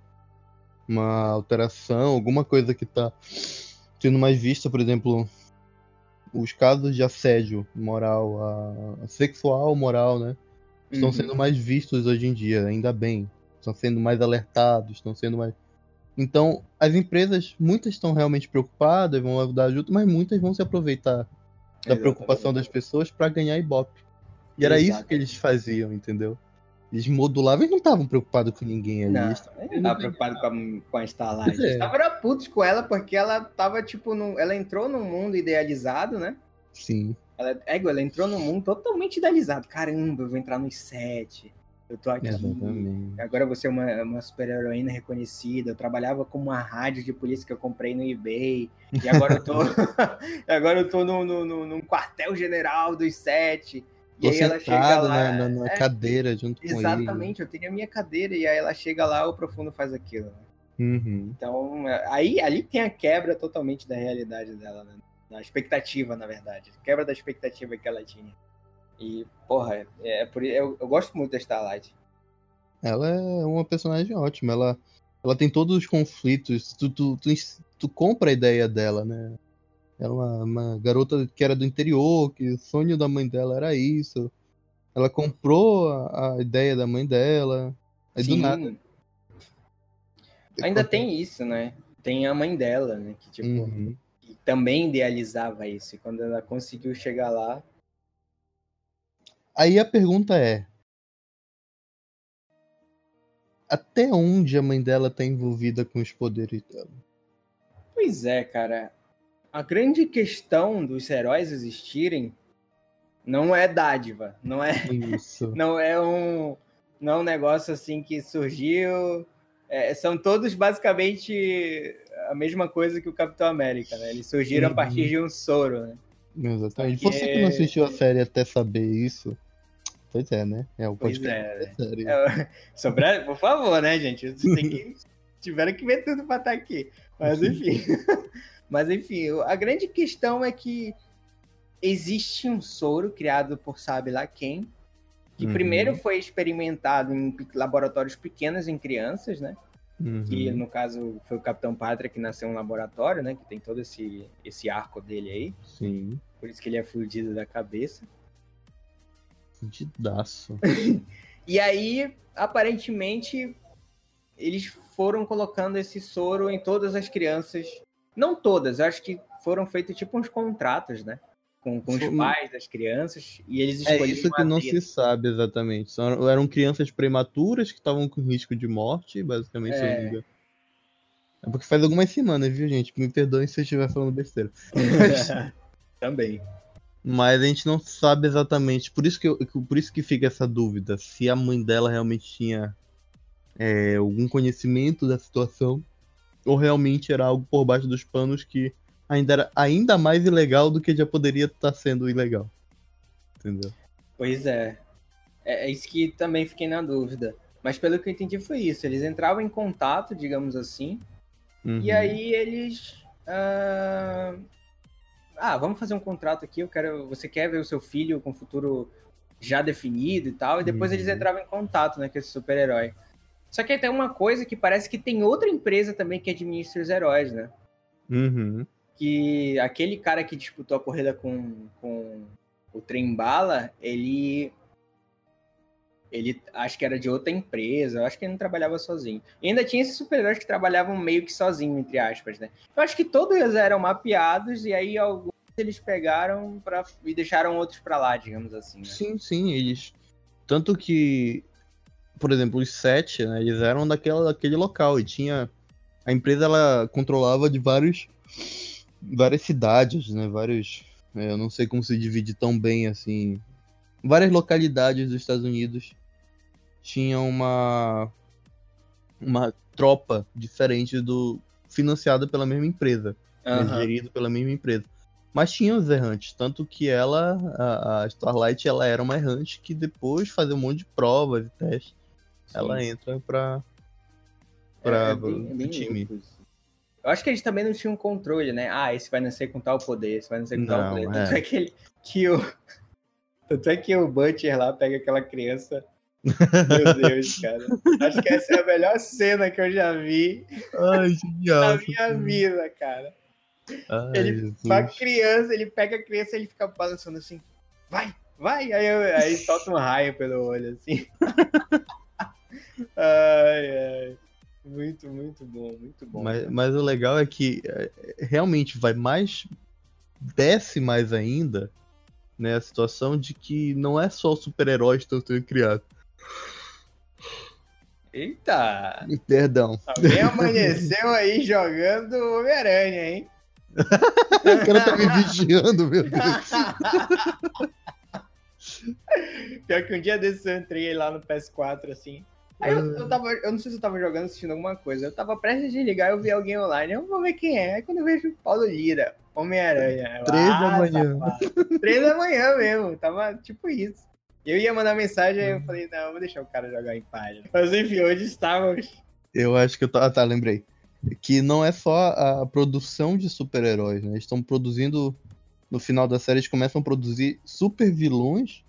uma alteração, alguma coisa que está sendo mais vista, por exemplo, os casos de assédio moral, a, a sexual moral, né? estão uhum. sendo mais vistos hoje em dia, ainda bem. Estão sendo mais alertados, estão sendo mais. Então, as empresas, muitas estão realmente preocupadas, vão ajudar junto, mas muitas vão se aproveitar da Exatamente. preocupação das pessoas para ganhar Ibope. E era Exatamente. isso que eles faziam, entendeu? Eles modulavam e não estavam preocupados com ninguém ali. Não, Eles eu não tava preocupado com a, com a. Pois é. Eles estavam putos com ela porque ela tava, tipo, num, ela entrou num mundo idealizado, né? Sim. Ela, é, ela entrou num mundo totalmente idealizado. Caramba, eu vou entrar nos sete. Eu tô aqui. Exatamente. Agora vou ser uma, uma super-heroína reconhecida. Eu trabalhava com uma rádio de polícia que eu comprei no eBay. E agora eu tô, agora eu tô no, no, no- num quartel-general dos sete. E aí ela chega sentado lá. na, na- na é, cadeira junto com ele. exatamente, eu tenho a minha cadeira. E aí ela chega lá, o profundo faz aquilo. né? Uhum. Então, é, aí ali tem a quebra totalmente da realidade dela, né? Da expectativa, na verdade. Quebra da expectativa que ela tinha. E, porra, é, por, eu, eu gosto muito da Starlight. Ela é uma personagem ótima. Ela, ela tem todos os conflitos. Tu, tu, tu, tu compra a ideia dela, né? Ela é uma, uma garota que era do interior, que o sonho da mãe dela era isso. Ela comprou a, a ideia da mãe dela. Aí do Sim. nada. Ainda tem isso, né? Tem a mãe dela, né? Que, tipo, Uhum. que também idealizava isso. E quando ela conseguiu chegar lá. Aí a pergunta é: até onde a mãe dela tá envolvida com os poderes dela? Pois é, cara. A grande questão dos heróis existirem não é dádiva. Não é. Isso. não é um não é um negócio assim que surgiu é, são todos basicamente a mesma coisa que o Capitão América né eles surgiram a Uhum. partir de um soro né Exatamente. Só que- Você que não assistiu a série até saber isso. Pois é, né? É o Pois podcast é. da série. É, sobre a- por favor né gente que tiveram que ver tudo para estar aqui mas enfim mas enfim a grande questão é que existe um soro criado por sabe lá quem que Uhum. primeiro foi experimentado em laboratórios pequenos em crianças, né? Uhum. Que no caso foi o Capitão Pátria que nasceu em um laboratório, né? Que tem todo esse, esse arco dele aí. Sim. Por isso que ele é fudido da cabeça. Fudidaço. E aí, aparentemente, eles foram colocando esse soro em todas as crianças. Não todas, acho que foram feitos tipo uns contratos, né? Com, com os pais das crianças. E eles É escolhiam isso que não se sabe exatamente. São, eram crianças prematuras que estavam com risco de morte, basicamente. É. É porque faz algumas semanas, viu, gente? Me perdoem se eu estiver falando besteira. Também. Mas a gente não sabe exatamente. Por isso que, eu- por isso que fica essa dúvida. Se a mãe dela realmente tinha é, algum conhecimento da situação. Ou realmente era algo por baixo dos panos que ainda era ainda mais ilegal do que já poderia estar sendo ilegal. Entendeu? Pois é. é. É isso que também fiquei na dúvida. Mas pelo que eu entendi foi isso. Eles entravam em contato, digamos assim, e Uhum. aí eles. Ah... ah, vamos fazer um contrato aqui. Eu quero. Você quer ver o seu filho com futuro já definido e tal. E depois eles Uhum. entravam em contato, né? Com esse super-herói. Só que tem uma coisa que parece que tem outra empresa também que administra os heróis, né? Uhum. que aquele cara que disputou a corrida com, com o trem bala, ele ele acho que era de outra empresa, acho que ele não trabalhava sozinho. E ainda tinha esses super-heróis que trabalhavam meio que sozinho, entre aspas, né? Eu acho que todos eram mapeados e aí alguns eles pegaram pra, e deixaram outros pra lá, digamos assim, né? Sim, sim, eles. Tanto que, por exemplo, os sete, né, eles eram daquela, daquele local e tinha. A empresa ela controlava de vários. várias cidades, né? Vários. é, Eu não sei como se divide tão bem assim. Várias localidades dos Estados Unidos tinham uma. uma tropa diferente do. financiada pela mesma empresa Aham. gerido pela mesma empresa. Mas tinha os errantes, tanto que ela, a, a Starlight, ela era uma errante que depois de fazer um monte de provas e testes, ela entra pra, pra É, é bem- é bem time. louco. Eu acho que eles também não tinham controle, né? Ah, esse vai nascer com tal poder, esse vai nascer com tal Não, poder. é. Tanto é que, ele, que o. Tanto é que o Butcher lá pega aquela criança. Meu Deus, cara. Acho que essa é a melhor cena que eu já vi Ai, na minha vida, cara. Ai, Ele Jesus. Pra criança, ele pega a criança e ele fica balançando assim. Vai, vai! Aí, eu- aí solta um raio pelo olho, assim. ai, ai. Muito, muito bom, muito bom. Mas, cara. mas o legal é que é, realmente vai mais. desce mais ainda né, a situação de que não é só os super-heróis que estão sendo criados. Eita! Perdão. Alguém amanheceu aí jogando Homem-Aranha, hein? o cara tá me vigiando, meu Deus. Pior que um dia desses eu entrei lá no PS4, assim. Aí eu, eu tava, eu não sei se eu tava jogando, assistindo alguma coisa. Eu tava prestes a desligar, eu vi alguém online. Eu vou ver quem é. Aí quando eu vejo Paulo Lira, Homem-Aranha. Três da manhã. Safado. Três da manhã mesmo. Tava tipo isso. Eu ia mandar mensagem, aí eu falei, não, vou deixar o cara jogar em paz. Mas enfim, onde estávamos? Eu acho que eu tô. Ah, tá, lembrei. Que não é só a produção de super-heróis, né? Eles estão produzindo. No final da série, eles começam a produzir super vilões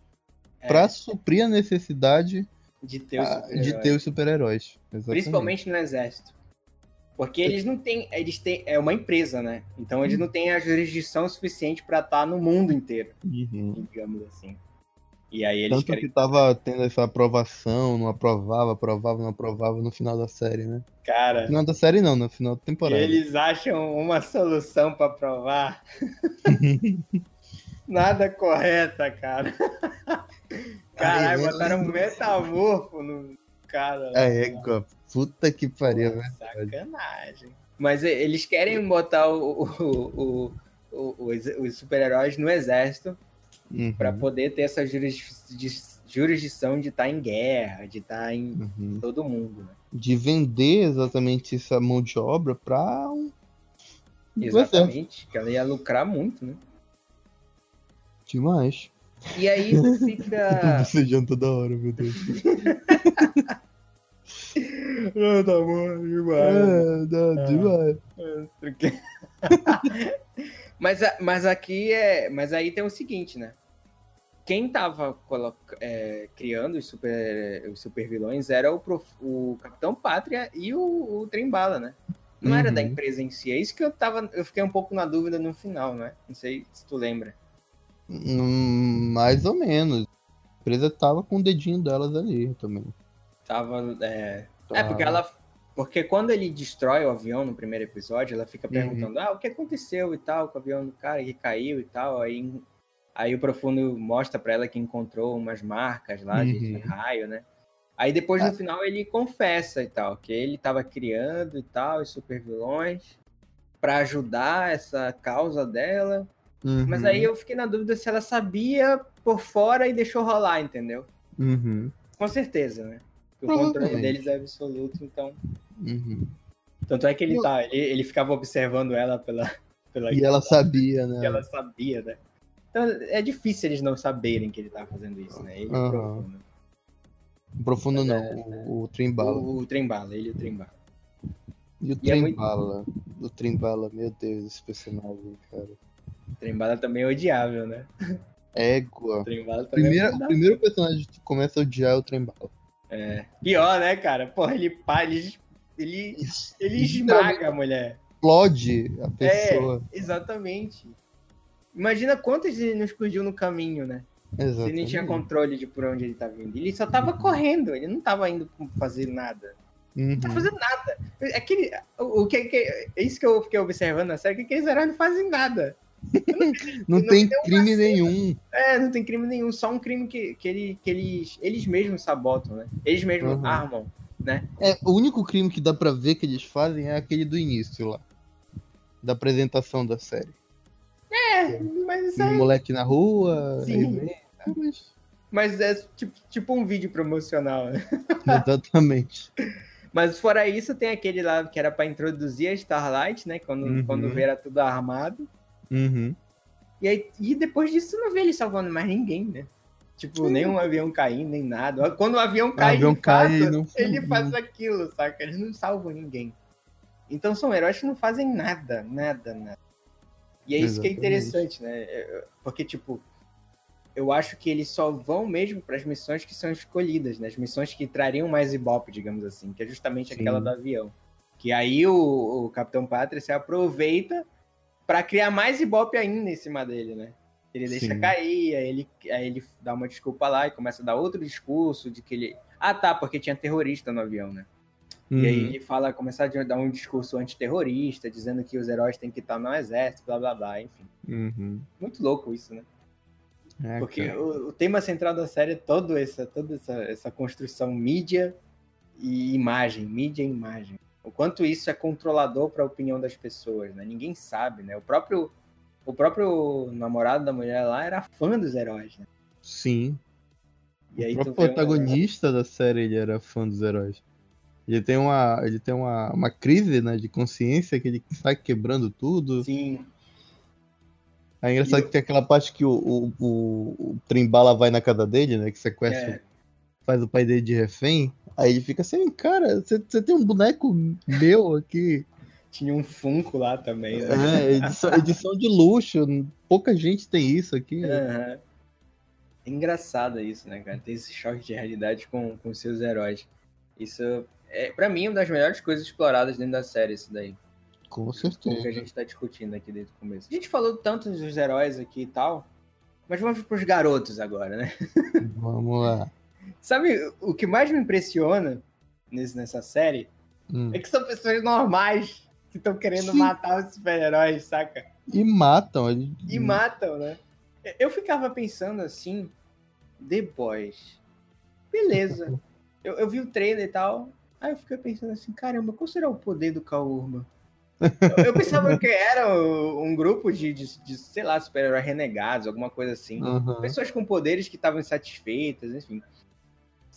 É. pra suprir a necessidade De ter os ah, de super-heróis. ter os super-heróis. Principalmente no exército. Porque eles não têm. Eles têm. É uma empresa, né? Então eles não têm a jurisdição suficiente pra estar no mundo inteiro, Uhum. digamos assim. E aí eles Tanto querem. que tava tendo essa aprovação, não aprovava, aprovava, não aprovava no final da série, né? Cara, No final da série não, no final da temporada. eles acham uma solução pra provar. Nada correta, cara. Caralho, Aí, botaram um metamorfo no cara. A égua, puta que pariu, né? Sacanagem. Mas eles querem botar o, o- o- o- os, os super-heróis no exército Uhum, pra poder ter essa jurisdição de estar em guerra, de estar em uhum. todo mundo. Né? De vender exatamente essa mão de obra pra um. Exatamente. Que ela ia lucrar muito, né? Demais. E aí fica. Bocejando toda hora, meu Deus. Não, tá bom, demais. É, dá, demais. mas, mas aqui é. Mas aí tem o seguinte, né? Quem tava coloca- é, criando os super, os super vilões era o, prof- o Capitão Pátria e o, o Trembala, né? Não era da Uhum. empresa em si. É isso que eu tava. Eu fiquei um pouco na dúvida no final, né? Não sei se tu lembra. Hum, mais ou menos. A empresa tava com o dedinho delas ali também. Tava. É, é Tá. porque ela. Porque quando ele destrói o avião no primeiro episódio, ela fica perguntando: ah, o que aconteceu e tal, com o avião do cara que caiu e tal. Aí, aí o Profundo mostra pra ela que encontrou umas marcas lá de, de Uhum. raio, né? Aí depois no final ele confessa e tal, que ele tava criando e tal, os super vilões, pra ajudar essa causa dela. Mas Uhum, aí eu fiquei na dúvida se ela sabia por fora e deixou rolar, entendeu? uhum, Com certeza, né? O controle deles é absoluto, então. uhum. Tanto é que ele Eu- tá, ele, ele ficava observando ela pela. pela E ela sabia, né? que ela sabia, né? Então é difícil eles não saberem que ele tá fazendo isso, né? Ele Aham. profundo. Profundo não, É. o, o Trembala. O, o Trembala, ele e o Trembala. E o E é muito- Trembala. O Trembala, meu Deus, esse personagem, cara. O Trembala também é odiável, né? Égua. O Trembala também Primeira, é o primeiro personagem que tu começa a odiar é o Trembala. É. Pior, né, cara? Porra, ele pá, ele, ele, ele esmaga a mulher. Explode a pessoa. Exatamente. Imagina quantos ele não explodiu no caminho, né? Se ele Exatamente. nem tinha controle de por onde ele tá vindo. Ele só tava correndo, ele não tava indo fazer nada. Uhum. Não tá fazendo nada. É que, o, o que, que- é isso que eu fiquei observando na série, que aqueles heróis não fazem nada. Não não tem crime nenhum. É, não tem crime nenhum, só um crime que, que, ele, que eles, eles mesmos sabotam, né? Eles mesmos Uhum. armam. É, o único crime que dá pra ver que eles fazem é aquele do início lá. Da apresentação da série. É, mas isso Um aí. moleque na rua. Sim. aí vem. É, mas- Mas é tipo, tipo um vídeo promocional, né? Exatamente. Mas fora isso, tem aquele lá que era pra introduzir a Starlight, né? Quando, Uhum. quando era tudo armado. Uhum. E, aí, e depois disso, não vê ele salvando mais ninguém, né? Tipo, nem um avião caindo, nem nada. Quando o avião cai, avião de cai fato, não- ele faz aquilo, saca? Eles não salvam ninguém. Então são heróis que não fazem nada, nada, nada. E é isso que é Exatamente. interessante, né? É, Porque, tipo, eu acho que eles só vão mesmo para as missões que são escolhidas, né? As missões que trariam mais ibope, digamos assim, que é justamente Sim. aquela do avião. Que aí o, o Capitão Pátria se aproveita para criar mais ibope ainda em cima dele, né? Ele deixa Sim. cair, aí ele, aí ele dá uma desculpa lá e começa a dar outro discurso de que ele. Ah, tá, porque tinha terrorista no avião, né? E aí Uhum. ele fala, começar a dar um discurso antiterrorista, dizendo que os heróis têm que estar no exército, blá blá blá, enfim. Uhum. Muito louco isso, né? É, Porque o, o tema central da série é todo essa, toda essa, essa construção mídia e imagem, mídia e imagem. O quanto isso é controlador para a opinião das pessoas, né? Ninguém sabe, né? O próprio o próprio namorado da mulher lá era fã dos heróis, né? Sim. E o próprio protagonista uma... da série ele era fã dos heróis. Ele tem uma, ele tem uma, uma crise né, de consciência que ele sai quebrando tudo. Sim. É engraçado que tem aquela parte que o, o, o, o Trimbala vai na casa dele, né? Que sequestra, é. Faz o pai dele de refém. Aí ele fica assim, cara, você tem um boneco meu aqui. Tinha um Funko lá também, né? É, edição, edição de luxo. Pouca gente tem isso aqui. Uhum. É engraçado isso, né, cara? Ter esse choque de realidade com, com seus heróis. Isso é, para mim, uma das melhores coisas exploradas dentro da série, isso daí. Com certeza. O que a gente tá discutindo aqui desde o começo. A gente falou tanto dos heróis aqui e tal, mas vamos pros garotos agora, né? Vamos lá. Sabe, o que mais me impressiona nesse, nessa série hum. é que são pessoas normais que estão querendo Sim. matar os super-heróis, saca? E matam. E matam, né? Eu ficava pensando assim, The Boys. Beleza. eu, eu vi o trailer e tal. Aí eu fiquei pensando assim, caramba, qual será o poder do Kaurma? eu, eu pensava que era um grupo de, de, de sei lá, super-heróis renegados, alguma coisa assim. Uhum. Pessoas com poderes que estavam insatisfeitas, enfim.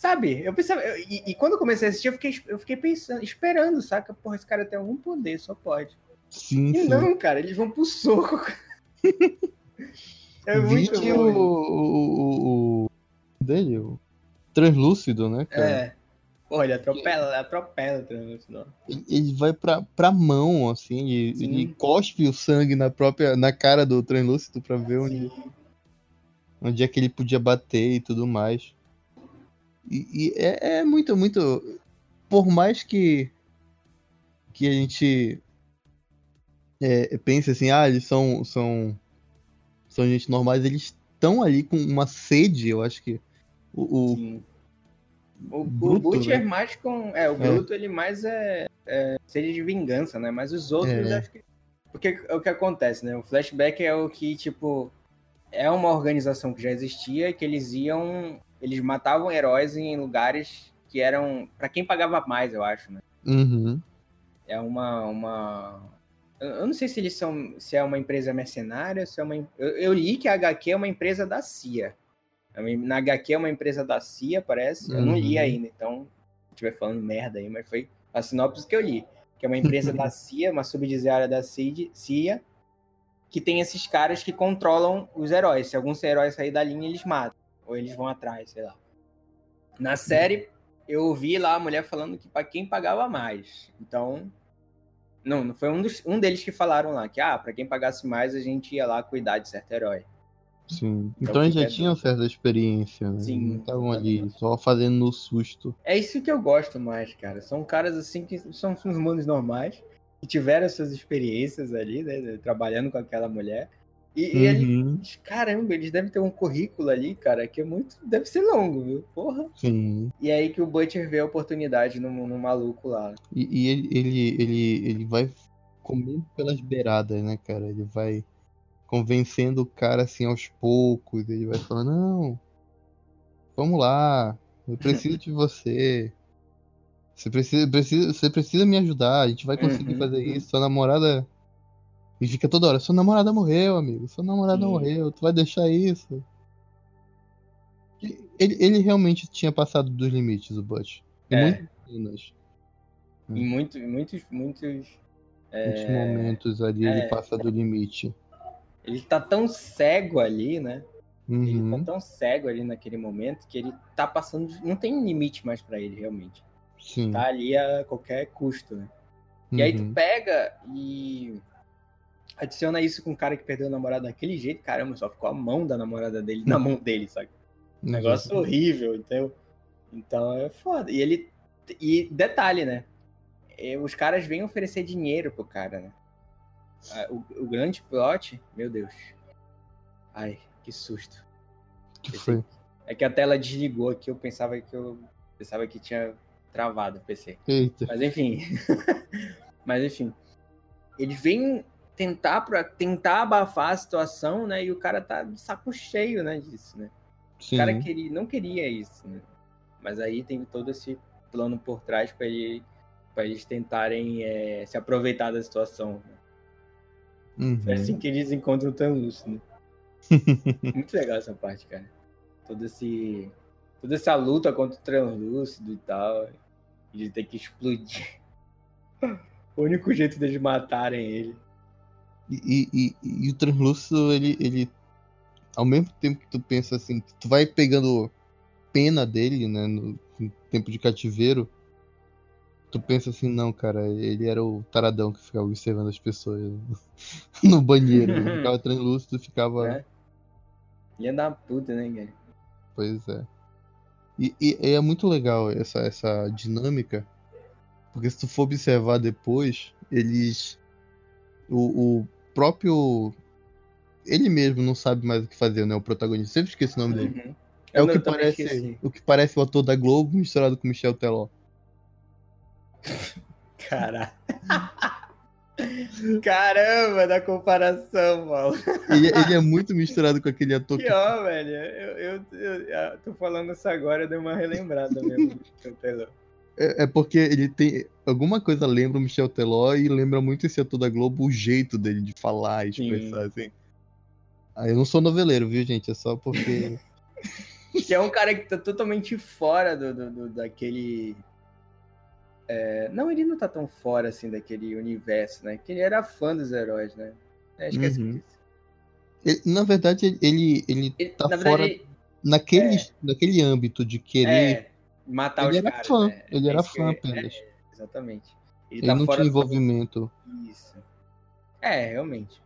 Sabe? Eu pensava. Eu, e, e, quando eu comecei a assistir, eu fiquei, eu fiquei pensando, esperando, saca? Porra, esse cara tem algum poder, só pode. Sim. E sim. não, cara, eles vão pro soco. é muito o, o, o, dele, o translúcido, né, cara? É. Pô, ele atropela, atropela o translúcido. Ele vai pra, pra mão, assim, ele, ele cospe o sangue na própria, na cara do translúcido pra ver onde, onde é que ele podia bater e tudo mais. E, e é, é, muito, muito. Por mais que. que a gente. É, pense assim, ah, eles são. são. são gente normais, eles estão ali com uma sede, eu acho que. O, o, o, Bruto, o Butcher né? mais com. É, o é. Bruto ele mais é, é sede de vingança, né? Mas os outros é. acho que. Porque é o que acontece, né? O flashback é o que, tipo. É uma organização que já existia que eles iam eles matavam heróis em lugares que eram para quem pagava mais, eu acho, né? Uhum. É uma, uma. Eu não sei se eles são. se é uma empresa mercenária, se é uma. Eu, eu li que a HQ é uma empresa da CIA. Na HQ é uma empresa da CIA, parece. Eu não li uhum. ainda, então. Se estiver falando merda aí, mas foi a sinopse que eu li. Que é uma empresa da CIA, uma subsidiária da CIA, que tem esses caras que controlam os heróis. Se algum herói sair da linha, eles matam. Ou eles vão atrás, sei lá. Na série, eu ouvi lá a mulher falando que para quem pagava mais. Então. Não, não foi um, dos, um deles que falaram lá que, ah, para quem pagasse mais, a gente ia lá cuidar de certo herói. Sim. Então, então eles já tinham certa experiência, né? Sim. Não estavam ali só fazendo no susto. É isso que eu gosto mais, cara. São caras assim que são humanos normais, que tiveram suas experiências ali, né? Trabalhando com aquela mulher. E, uhum. e eles, caramba, eles devem ter um currículo ali, cara, que é muito. Deve ser longo, viu? Porra. Sim. E aí que o Butcher vê a oportunidade no, no maluco lá. E, e ele, ele, ele, ele vai comendo pelas beiradas, né, cara? Ele vai convencendo o cara assim aos poucos. Ele vai falando, não, vamos lá, eu preciso de você. Você precisa, precisa, você precisa me ajudar, a gente vai conseguir uhum. fazer isso. Sua namorada e fica toda hora, sua namorada morreu, amigo. Sua namorada Sim. morreu, tu vai deixar isso. Ele, ele realmente tinha passado dos limites, o Butch. Em é. muitos Em muito, muitos, muitos. É... Muitos momentos ali é, ele passa do limite. Ele tá tão cego ali, né? Uhum. Ele tá tão cego ali naquele momento que ele tá passando. Não tem limite mais para ele, realmente. Sim. Tá ali a qualquer custo, né? E aí tu uhum. pega e adiciona isso com um cara que perdeu a namorada daquele jeito, caramba, só ficou a mão da namorada dele na mão dele, sabe? Um negócio horrível, então. Então é foda. E ele. E detalhe, né? É, os caras vêm oferecer dinheiro pro cara, né? O, o grande plot, meu Deus. Ai, que susto. Que foi? É que a tela desligou aqui, eu pensava que eu pensava que tinha travado o PC. Eita. Mas enfim. Mas enfim. Eles vêm tentar para tentar abafar a situação, né? E o cara tá de saco cheio, né, disso, né? Sim. O cara queria, não queria isso, né? Mas aí tem todo esse plano por trás para ele, pra eles tentarem é, se aproveitar da situação. Uhum. É assim que eles encontram o Tanlus, né? Muito legal essa parte, cara. Todo esse, toda essa luta contra o translúcido e tal. De ter que explodir. o único jeito deles matarem ele. E, e, e, o translúcido, ele, ele. Ao mesmo tempo que tu pensa assim, tu vai pegando pena dele, né? No, no tempo de cativeiro. Tu pensa assim, não, cara, ele era o taradão que ficava observando as pessoas no banheiro. Ele ficava translúcido, ficava. É. Ia dar puta, né, cara? Pois é. E, e, e, é muito legal essa, essa dinâmica, porque se tu for observar depois, eles. O, o próprio. Ele mesmo não sabe mais o que fazer, né? O protagonista. Sempre esqueci o nome dele. Uhum. É o que, parece, o que parece o ator da Globo misturado com Michel Teló. Caralho. Caramba, da comparação, Paulo. Ele, ele, é muito misturado com aquele ator que. Pior, velho. Eu, eu, eu, eu, tô falando isso agora, eu dei uma relembrada mesmo. É, é, porque ele tem. Alguma coisa lembra o Michel Teló e lembra muito esse ator da Globo, o jeito dele de falar, expressar, Sim. assim. Ah, eu não sou noveleiro, viu, gente? É só porque. que é um cara que tá totalmente fora do, do, do daquele é, não, ele não tá tão fora assim daquele universo, né? Que ele era fã dos heróis, né? É, é uhum. é isso. Ele, na verdade, ele, ele, ele tá fora verdade, naquele, é, naquele âmbito de querer. É, matar ele os era caras. Fã. Né? Ele era fã apenas. exatamente. Ele, ele tá não tinha envolvimento. Do... Isso. É, realmente.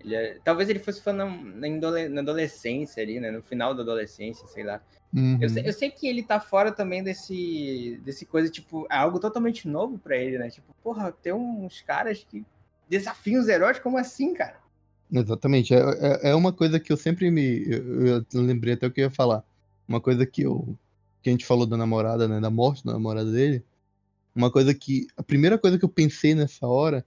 Ele é... Talvez ele fosse fã na, na, adolescência ali, né? No final da adolescência, sei lá. Uhum. Eu, sei, eu, sei, que ele tá fora também desse, desse coisa, tipo, é algo totalmente novo para ele, né? Tipo, porra, tem uns caras que desafiam os heróis, como assim, cara? Exatamente. É, é, é uma coisa que eu sempre me. Eu, eu, lembrei até o que eu ia falar. Uma coisa que eu. Que a gente falou da namorada, né? Da morte da namorada dele. Uma coisa que. A primeira coisa que eu pensei nessa hora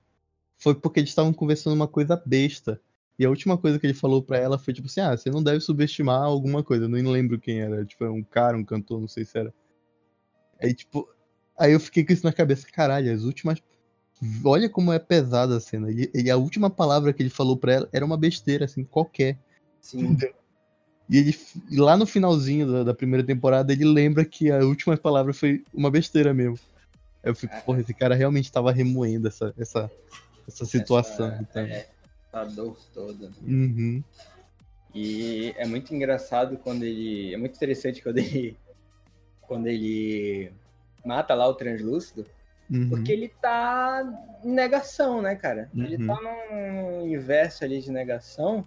foi porque eles estavam conversando uma coisa besta. E a última coisa que ele falou para ela foi tipo assim: ah, você não deve subestimar alguma coisa. Eu não lembro quem era. Tipo, um cara, um cantor, não sei se era. Aí, tipo. Aí eu fiquei com isso na cabeça. Caralho, as últimas. Olha como é pesada a cena. Ele, a última palavra que ele falou pra ela era uma besteira, assim, qualquer. Sim. E ele, lá no finalzinho da, da, primeira temporada, ele lembra que a última palavra foi uma besteira mesmo. Eu fico, é. porra, esse cara realmente tava remoendo essa, essa, essa situação. Essa, então. é, a dor toda. Uhum. E é muito engraçado quando ele. É muito interessante quando ele. Quando ele mata lá o translúcido. Uhum. Porque ele tá em negação, né, cara? Uhum. Ele tá num universo ali de negação.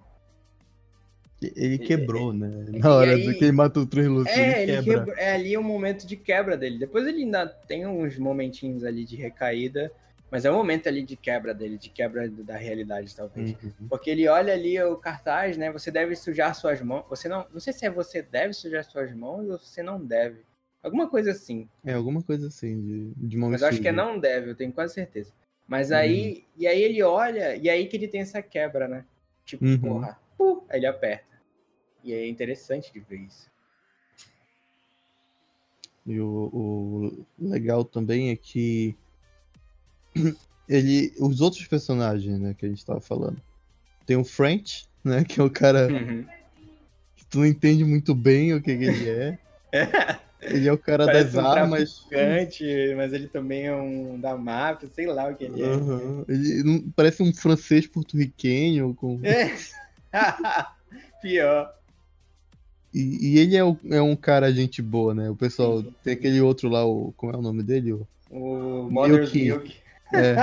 Ele quebrou, né? Na hora aí, do que ele matou o translúcido. É, ele, ele quebra. é ali o um momento de quebra dele. Depois ele ainda tem uns momentinhos ali de recaída mas é o momento ali de quebra dele, de quebra da realidade, talvez. Uhum. Porque ele olha ali o cartaz, né? Você deve sujar suas mãos. Você não. Não sei se é você deve sujar suas mãos ou você não deve. Alguma coisa assim. É, alguma coisa assim, de, de mão Mas eu acho que é não deve, eu tenho quase certeza. Mas aí. Uhum. E aí ele olha, e aí que ele tem essa quebra, né? Tipo, uhum. porra, uh, aí ele aperta. E é interessante de ver isso. E o, o legal também é que ele. Os outros personagens, né, que a gente tava falando. Tem o French, né? Que é o cara. Uhum. Que tu não entende muito bem o que, que ele é. Ele é o cara Parece das um armas. Mas ele também é um da máfia, sei lá o que ele é. Uhum. Ele parece um francês porto-riquenho. Com... É. Pior. E, e, ele é, o, é, um cara gente boa, né? O pessoal. Tem aquele outro lá, o, como é o nome dele? O, o Mother's Milk. Milk. É.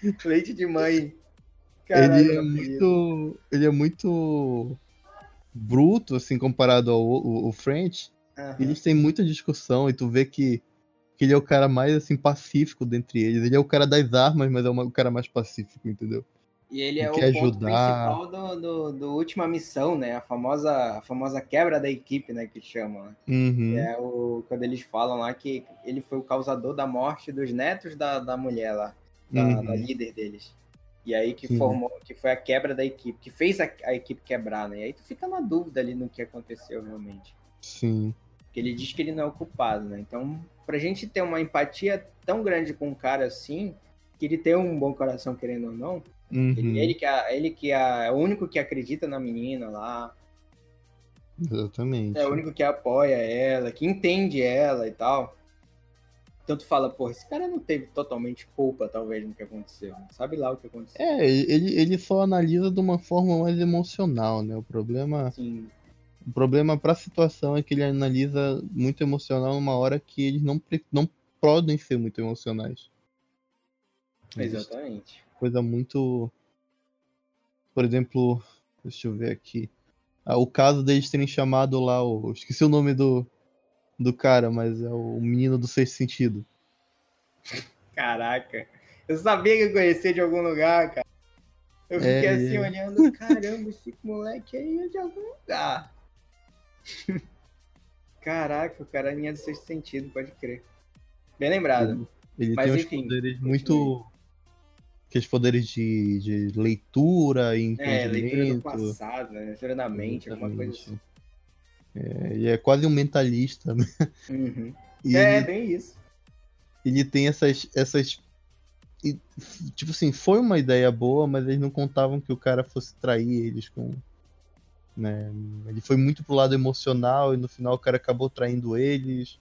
Leite de mãe. Caralho, ele é muito. Ele é muito bruto, assim, comparado ao, ao, ao French. Uhum. Eles têm muita discussão e tu vê que, que ele é o cara mais assim pacífico dentre eles. Ele é o cara das armas, mas é o cara mais pacífico, entendeu? E ele é o ajudar. ponto principal do, do, do, última missão, né? A famosa, a famosa quebra da equipe, né? Que chamam. Né? Uhum. é o, quando eles falam lá que ele foi o causador da morte dos netos da, da mulher lá, da, uhum. da líder deles. E aí que Sim. formou, que foi a quebra da equipe, que fez a, a, equipe quebrar, né? E aí tu fica na dúvida ali no que aconteceu realmente. Sim. Que ele diz que ele não é o culpado, né? Então, pra gente ter uma empatia tão grande com um cara assim, que ele tem um bom coração, querendo ou não, Uhum. ele, ele que, é, ele que é, é o único que acredita na menina lá, Exatamente. é o único que apoia ela, que entende ela e tal. Tu fala, porra, esse cara não teve totalmente culpa, talvez, no que aconteceu. Sabe lá o que aconteceu. É, ele, ele só analisa de uma forma mais emocional, né? O problema, Assim, o problema pra situação é que ele analisa muito emocional numa hora que eles não, não podem ser muito emocionais. Exatamente. Coisa muito. Por exemplo, deixa eu ver aqui. Ah, o caso deles terem chamado lá o. Esqueci o nome do, do cara, mas é o menino do sexto sentido. Caraca. Eu sabia que eu conhecia de algum lugar, cara. Eu fiquei É, assim é. olhando, caramba, esse moleque aí é de algum lugar. Caraca, o carinha do sexto sentido, pode crer. Bem lembrado. Ele Mas, tem enfim, poderes muito. Aqueles poderes de, de leitura e É, leitura do entendimento. passado, né? leitura da mente, alguma coisa assim. Exatamente. É, ele é quase um mentalista, né? Uhum. E É, ele, bem isso. ele tem essas. essas e, tipo assim, foi uma ideia boa, mas eles não contavam que o cara fosse trair eles com. Né? Ele foi muito pro lado emocional e no final o cara acabou traindo eles.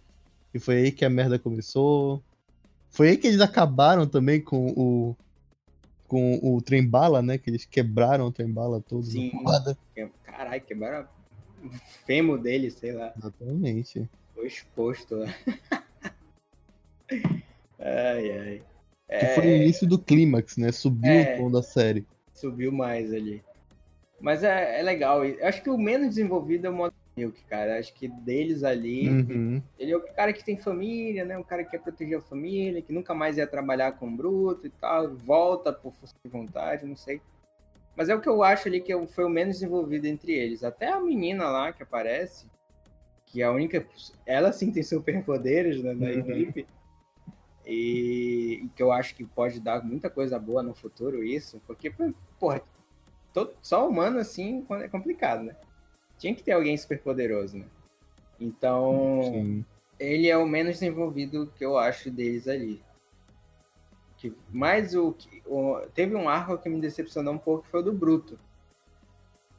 E foi aí que a merda começou. Foi aí que eles acabaram também com o. Com o trem bala, né? Que eles quebraram o trem bala todo. Sim. Que- Caralho, quebraram o fêmur dele, sei lá. Exatamente. Foi exposto lá. ai, ai. Que É, foi o início do clímax, né? Subiu É. o tom da série. subiu mais ali. Mas é, é legal. Eu acho que o menos desenvolvido é o Modern Milk, cara. Acho que deles ali. Uhum. Ele é o cara que tem família, né? Um cara que quer proteger a família, que nunca mais ia trabalhar com bruto e tal. Volta por força de vontade, não sei. Mas é o que eu acho ali que foi o menos desenvolvido entre eles. Até a menina lá que aparece, que é a única. Ela sim tem superpoderes né, na Uhum. equipe. E, e que eu acho que pode dar muita coisa boa no futuro, isso. Porque, porra, todo, só humano assim é complicado, né? Tinha que ter alguém superpoderoso, né? Então Sim. ele é o menos desenvolvido que eu acho deles ali. Que, mais o, que- o- Teve um arco que me decepcionou um pouco, que foi o do Bruto.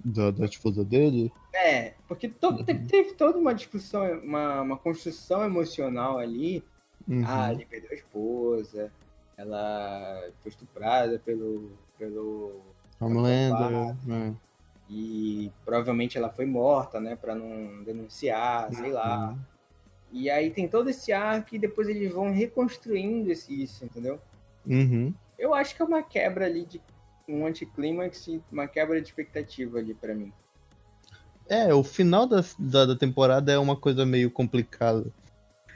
Da, da esposa dele. É, porque to- Uhum. teve, teve toda uma discussão, uma, uma construção emocional ali. Uhum. Ah, ele perdeu a esposa, ela foi estuprada pelo. pelo Homelander. né? E provavelmente ela foi morta, né, Pra não denunciar, sei lá. E aí tem todo esse arco e depois eles vão reconstruindo esse, isso, entendeu? Uhum. Eu acho que é uma quebra ali de um anticlímax e uma quebra de expectativa ali pra mim. É, o final da, da, da temporada é uma coisa meio complicada.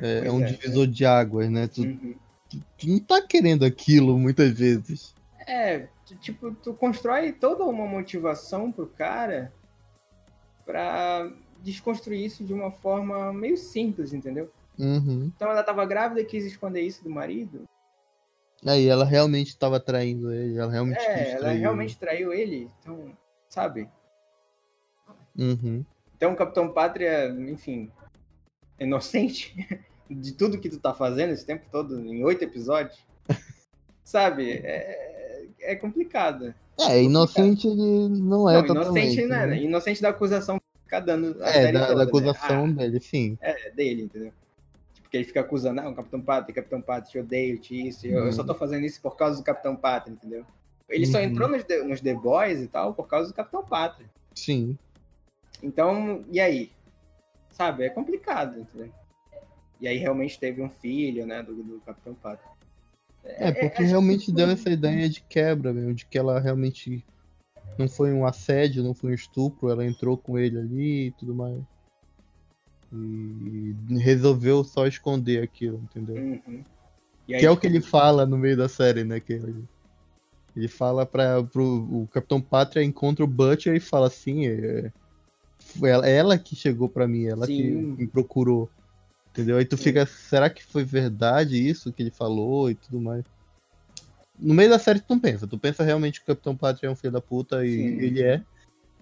É, é um é, divisor de águas, né? Tu, Uhum. tu não tá querendo aquilo muitas vezes. É, tu, tipo, tu constrói toda uma motivação pro cara pra desconstruir isso de uma forma meio simples, entendeu? Uhum. Então ela tava grávida e quis esconder isso do marido. Aí ela realmente tava traindo ele, ela realmente É, ela realmente traiu ele. Então, sabe? ele. Uhum. Então o Capitão Pátria, enfim, inocente de tudo que tu tá fazendo esse tempo todo, em oito episódios. sabe? É, é complicado. É, inocente ele não é Não, totalmente. inocente, né? né? Inocente da acusação ficar dando a É, da, toda, da né? acusação Ah, dele, sim. é, dele, entendeu? Tipo, que ele fica acusando, ah, o Capitão Pátria, Capitão Pátria, te odeio, te isso, eu, eu só tô fazendo isso por causa do Capitão Pátria, entendeu? Ele só Uhum. entrou nos The, nos The Boys e tal por causa do Capitão Pátria. Sim. Então, e aí? Sabe, é complicado, entendeu? E aí realmente teve um filho, né, do, do Capitão Pátria. É, porque acho realmente que deu essa ideia de quebra mesmo, de que ela realmente não foi um assédio, não foi um estupro, ela entrou com ele ali e tudo mais. E resolveu só esconder aquilo, entendeu? Uhum. Aí, Que é o que ele fala no meio da série, né? Que ele, ele fala para o Capitão Pátria encontra o Butcher e fala assim, é, foi ela, ela que chegou pra mim, ela que Sim. me procurou. Entendeu? Aí tu fica, será que foi verdade isso que ele falou e tudo mais? No meio da série tu não pensa, tu pensa realmente que o Capitão Pátria é um filho da puta e Sim. ele é.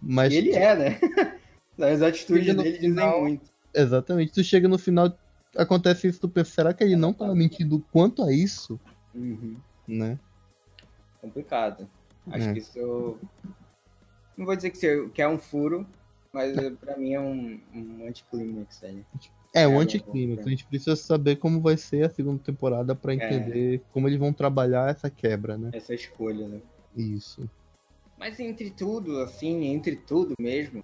Mas ele é, né? As atitudes dele final- dizem muito. Exatamente. Tu chega no final, acontece isso, tu pensa, será que ele não tava mentindo quanto a isso? Uhum. Né? Complicado. Acho É. que isso. Não vou dizer que, é um furo, mas pra mim é um, um anticlímax aí. É, o É, anticlímax. é. A gente precisa saber como vai ser a segunda temporada pra entender como eles vão trabalhar essa quebra, né? Essa escolha, né? Isso. Mas entre tudo, assim, entre tudo mesmo,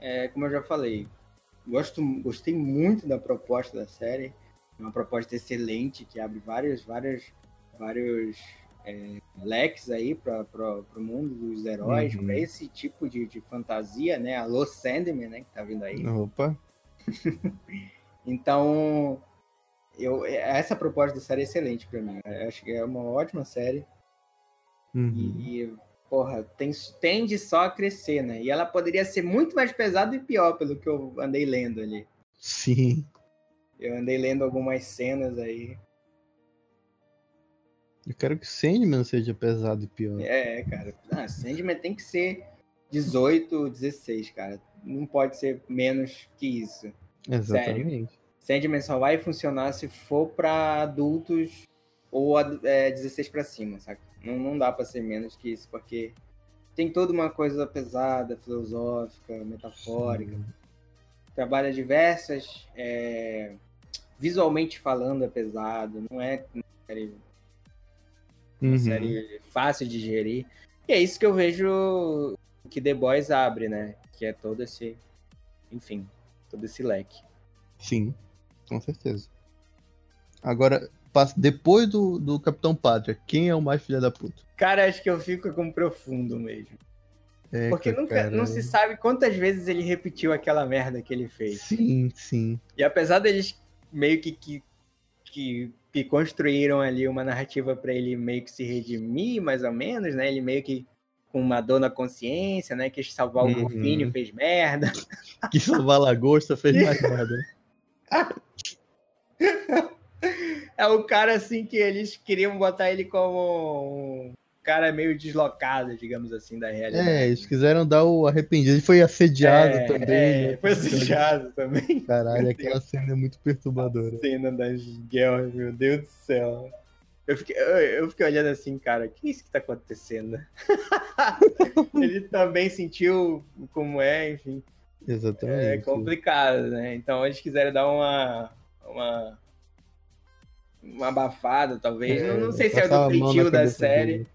é, como eu já falei, gosto, gostei muito da proposta da série. É uma proposta excelente que abre vários, vários, vários é, leques aí para o mundo dos heróis, Uhum. para esse tipo de, de fantasia, né? A Los Sandman, né? Que tá vindo aí. Opa. Então, eu, essa proposta da série é excelente para mim. Eu acho que é uma ótima série. Uhum. E, porra, tem, tende só a crescer, né? E ela poderia ser muito mais pesada e pior, pelo que eu andei lendo ali. Sim. Eu andei lendo algumas cenas aí. Eu quero que Sandman seja pesado e pior. É, cara. Ah, Sandman tem que ser 18, 16, cara. Não pode ser menos que isso. Exatamente. Sandman só vai funcionar se for pra adultos ou é, 16 pra cima, saca? Não, não dá pra ser menos que isso, porque tem toda uma coisa pesada, filosófica, metafórica. Trabalha diversas. é, visualmente falando é pesado, não é uma série, uma Uhum. série fácil de digerir. E é isso que eu vejo que The Boys abre, né? Que é todo esse. Enfim, todo esse leque. Sim, com certeza. Agora, depois do, do Capitão Pátria, quem é o mais filha da puta? Cara, acho que eu fico com profundo mesmo. É, Porque nunca, cara, não se sabe quantas vezes ele repetiu aquela merda que ele fez. Sim, sim. E apesar deles meio que, que, que, que construíram ali uma narrativa pra ele meio que se redimir, mais ou menos, né? Ele meio que com uma dor na consciência, né? Quis salvar o Uhum. golfinho, fez merda. Que salvar a lagosta fez mais nada. né? É o cara assim que eles queriam botar ele como um cara meio deslocado, digamos assim, da realidade. É, eles quiseram dar o arrependido. Ele foi assediado É, também. é, né? foi assediado também. Caralho, aquela cena é muito perturbadora. cena das guerras, meu Deus do céu. Eu fiquei, eu, eu fiquei olhando assim, cara, o que é isso que tá acontecendo? Ele também sentiu como é, enfim. É Exatamente. complicado, né? Então eles quiseram dar uma. uma. uma abafada, talvez. não, não sei se é do feitio da série, dele.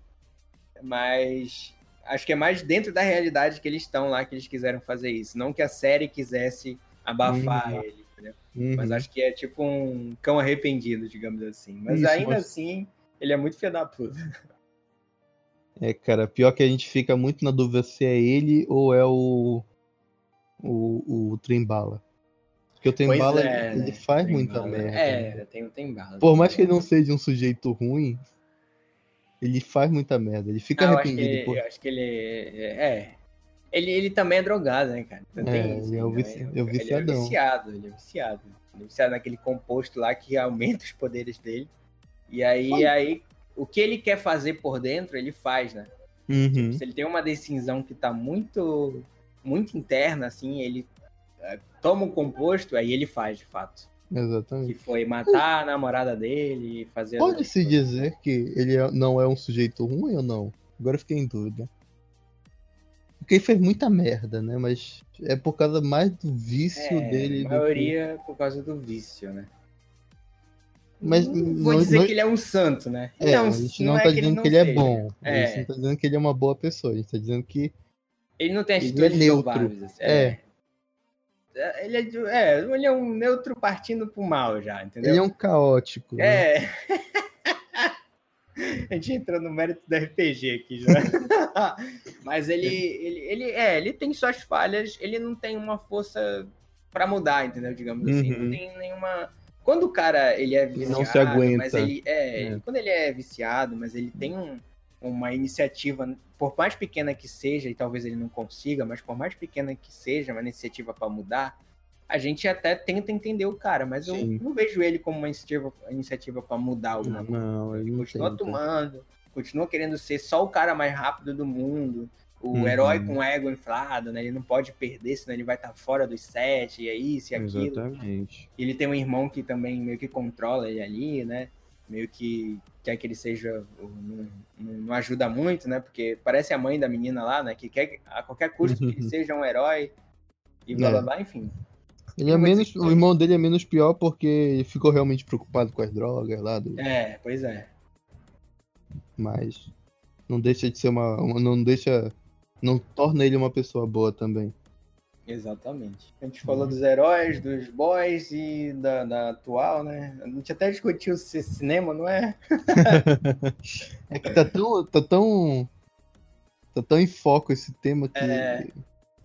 mas acho que é mais dentro da realidade que eles estão lá que eles quiseram fazer isso. Não que a série quisesse abafar Uhum. ele, entendeu? Uhum. Mas acho que é tipo um cão arrependido, digamos assim. Mas Isso, ainda mas- assim, ele é muito filho da puta. É, cara, pior que a gente fica muito na dúvida se é ele ou é o. O, o Trembala. Porque o Trembala, é, ele né? faz muita merda. É, né? tem, tem bala. Por mais que ele não seja um sujeito ruim, ele faz muita merda. Ele fica Não, eu acho que arrependido. ele, por... eu acho que ele é. Ele, ele também é drogado, né, cara? Então tem É, isso, ele é o né? vici- é o Ele é viciado, ele é viciado. Ele é viciado naquele composto lá que aumenta os poderes dele. E aí, aí o que ele quer fazer por dentro, ele faz, né? Uhum. Se ele tem uma decisão que tá muito, muito interna, assim, ele eh, toma um composto, aí ele faz, de fato. Que Exatamente. foi matar a namorada dele, fazer... Pode-se dizer que ele é- não é um sujeito ruim ou não? Agora eu fiquei em dúvida. Porque ele fez muita merda, né? Mas é por causa mais do vício É, dele. a do que- maioria por causa do vício, né? Mas não vou dizer que ele é um santo, né? Ele É, é um- a gente não, é tá que dizendo não que ele é bom. A É. gente não tá dizendo que ele é uma boa pessoa. A gente tá dizendo que. Ele não tem Ele é atitudes neutro. assim. É. É. Ele é, de- é, ele é um neutro partindo pro mal já, entendeu? Ele é um caótico. né? A gente entrou no mérito do RPG aqui já. Mas ele, ele, ele, é, ele tem suas falhas, ele não tem uma força pra mudar, entendeu? Digamos assim, Uhum. não tem nenhuma. Quando o cara ele é Ele viciado, não se aguenta. mas ele é, É. quando ele é viciado, mas ele tem um- uma iniciativa, por mais pequena que seja, e talvez ele não consiga, mas por mais pequena que seja, uma iniciativa pra mudar, a gente até tenta entender o cara, mas eu Sim. não vejo ele como uma iniciativa, iniciativa para mudar alguma coisa. Não, ele Continua tenta. tomando, continua querendo ser só o cara mais rápido do mundo. o Uhum. herói com o ego inflado, né? Ele não pode perder, senão ele vai estar fora dos sete, e é isso e aquilo. Exatamente. Ele tem um irmão que também meio que controla ele ali, né? Meio que quer que ele seja. Não, não- ajuda muito, né? Porque parece a mãe da menina lá, né? Que quer que, a qualquer custo que ele seja um herói. E blá É. blá blá, enfim. Ele é menos, o irmão dele é menos pior porque ele ficou realmente preocupado com as drogas lá, do- É, pois é. mas não deixa de ser uma, uma- não deixa, não torna ele uma pessoa boa também. Exatamente. A gente falou Uhum. dos heróis, dos boys e da, da atual, né? A gente até discutiu se cinema, não é? É que tá tão, tá tão, tá tão em foco esse tema que É.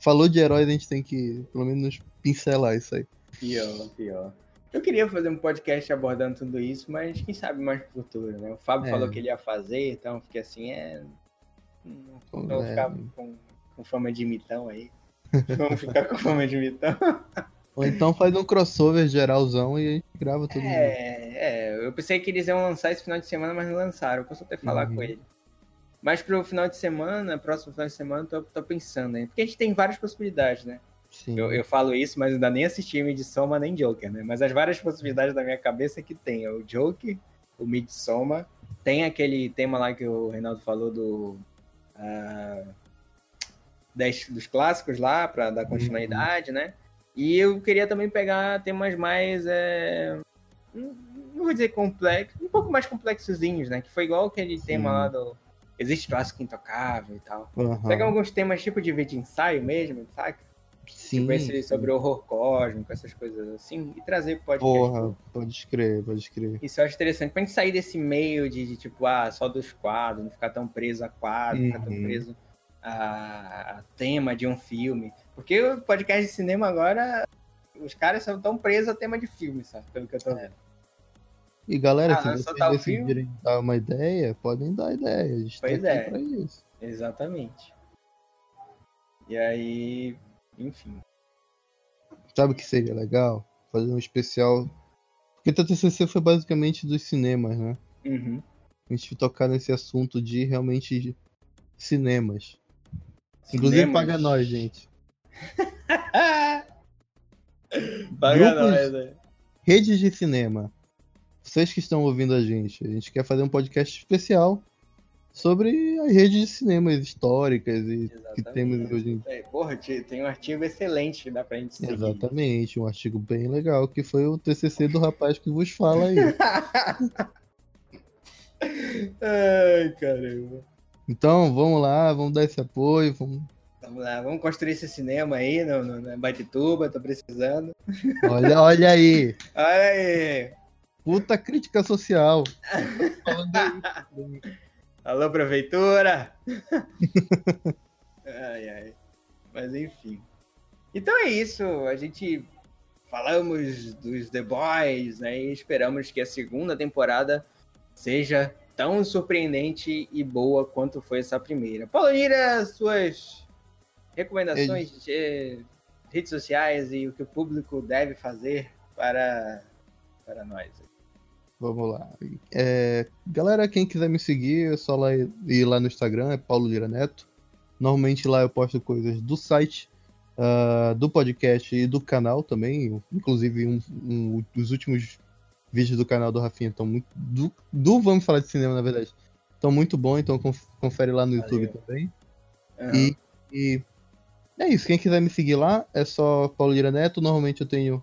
falou de heróis a gente tem que pelo menos pincelar isso aí. Pior, pior. Eu queria fazer um podcast abordando tudo isso, mas quem sabe mais pro futuro, né? O Fábio É. falou que ele ia fazer, então fiquei assim, é. Não vou É. ficar com, com fama de imitão aí. Vamos ficar com fama de imitão. Ou então faz um crossover geralzão e a gente grava tudo. É, é, eu pensei que eles iam lançar esse final de semana, mas não lançaram. Eu posso até falar Uhum. com ele. Mas pro final de semana, próximo final de semana, tô, tô pensando aí. Porque a gente tem várias possibilidades, né? Sim. Eu, eu falo isso, mas ainda nem assisti Midsommar nem Joker, né? Mas as várias possibilidades da minha cabeça é que tem. É o Joker, o Midsommar, tem aquele tema lá que o Reinaldo falou do... ah, das- dos clássicos lá, pra dar continuidade, né? E eu queria também pegar temas mais... é, não não vou dizer complexos, um pouco mais complexozinhos, né? Que foi igual aquele Sim. tema lá do... Existe clássico intocável e tal. Aham. Pegar alguns temas tipo de vídeo ensaio mesmo, saca? Sim. Tipo esse sobre horror cósmico, essas coisas assim, e trazer pro podcast. Porra, pode crer, pode crer. Isso eu acho interessante, pra gente sair desse meio de, de, tipo, ah, só dos quadros, não ficar tão preso a quadro, não ficar tão Uhum. preso a, a tema de um filme. Porque o podcast de cinema agora, os caras são tão presos a tema de filme, sabe? Pelo que eu tô É. vendo. E galera, Ah, se vocês tal decidirem dar uma ideia, podem dar ideia. A gente Pois tá é. pra isso. Exatamente. E aí, enfim. Sabe o que seria legal? Fazer um especial. Porque teu TCC foi basicamente dos cinemas, né? Uhum. A gente tocar nesse assunto de realmente cinemas. Inclusive Cinemas. paga nós, gente. Paga Grupos- nós, né? Redes de cinema. Vocês que estão ouvindo a gente, a gente quer fazer um podcast especial sobre as redes de cinemas históricas e que temos hoje em É, porra, te- tem um artigo excelente que dá pra gente seguir. Exatamente, um artigo bem legal, que foi o TCC do rapaz que vos fala aí. Ai, caramba. Então, vamos lá, vamos dar esse apoio, vamos... Vamos lá, vamos construir esse cinema aí no, no, na Baituba, tô precisando. Olha, olha aí, Olha aí! Puta crítica social. Alô, prefeitura! ai, ai. Mas enfim. Então é isso, a gente falamos dos The Boys, né? E esperamos que a segunda temporada seja tão surpreendente e boa quanto foi essa primeira. Paulo Lira, suas recomendações de redes sociais e o que o público deve fazer para, para nós. Vamos lá. É, galera, quem quiser me seguir, é só lá ir lá no Instagram, é Paulo Lira Neto. Normalmente lá eu posto coisas do site, ah, do podcast e do canal também. Inclusive, um, um- os últimos vídeos do canal do Rafinha estão muito. Do, do Vamos Falar de Cinema, na verdade. Estão muito bons, então conf- confere lá no YouTube Valeu. também. Aham. E, e é isso. Quem quiser me seguir lá é só Paulo Lira Neto. Normalmente eu tenho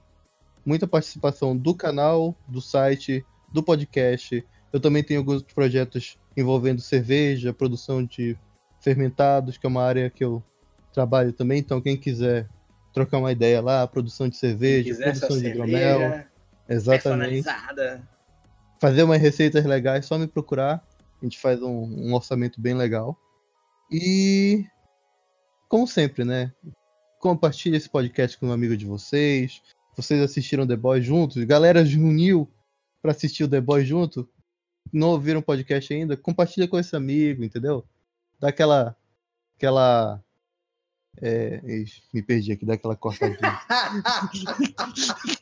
muita participação do canal, do site, do podcast. Eu também tenho alguns projetos envolvendo cerveja, produção de fermentados, que é uma área que eu trabalho também. Então, quem quiser trocar uma ideia lá, produção de cerveja, produção de hidromel, exatamente. Fazer umas receitas legais, só me procurar. A gente faz um, um orçamento bem legal. E, como sempre, né? Compartilhe esse podcast com um amigo de vocês. Vocês assistiram The Boys juntos? Galera reuniu pra assistir o The Boys junto? Não ouviram o podcast ainda? Compartilha com esse amigo, entendeu? Dá aquela. aquela. É, me perdi aqui, dá aquela cortadinha.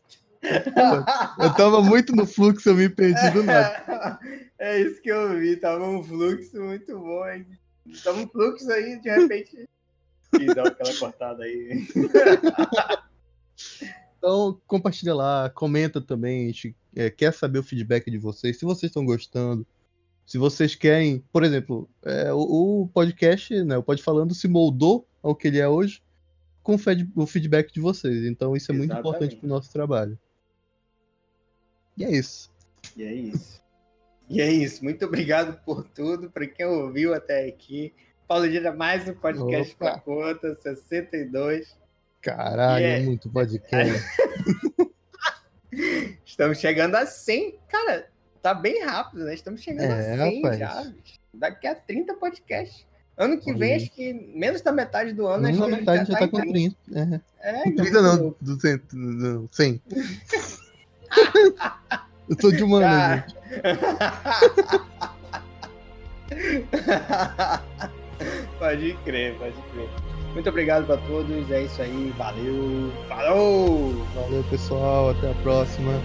Eu tava muito no fluxo, eu me perdi do nada. É isso que eu vi, tava um fluxo muito bom, hein? Estamos no fluxo aí, de repente. E dá aquela cortada aí. Então, compartilha lá, comenta também. A gente é, quer saber o feedback de vocês. Se vocês estão gostando, se vocês querem, por exemplo, é, o, o, podcast, né, o Pode Falando se moldou ao que ele é hoje com o feedback de vocês. Então isso é Exatamente. muito importante para o nosso trabalho. E é isso. E é isso. E é isso. Muito obrigado por tudo. Para quem ouviu até aqui. Paulo Gira, mais um podcast para conta, 62. Caralho, é... muito podcast. Estamos chegando a 100. Cara, tá bem rápido, né? Estamos chegando é, a 100 rapaz. já. Daqui a 30 podcasts. Ano que vem, acho que menos da metade do ano. Menos da metade já, já tá, tá com 30. É. É, 30 não, 200, não, 100. Eu tô de humano, ah. pode crer, pode crer. Muito obrigado para todos. É isso aí. Valeu. Falou! Valeu, pessoal. Até a próxima.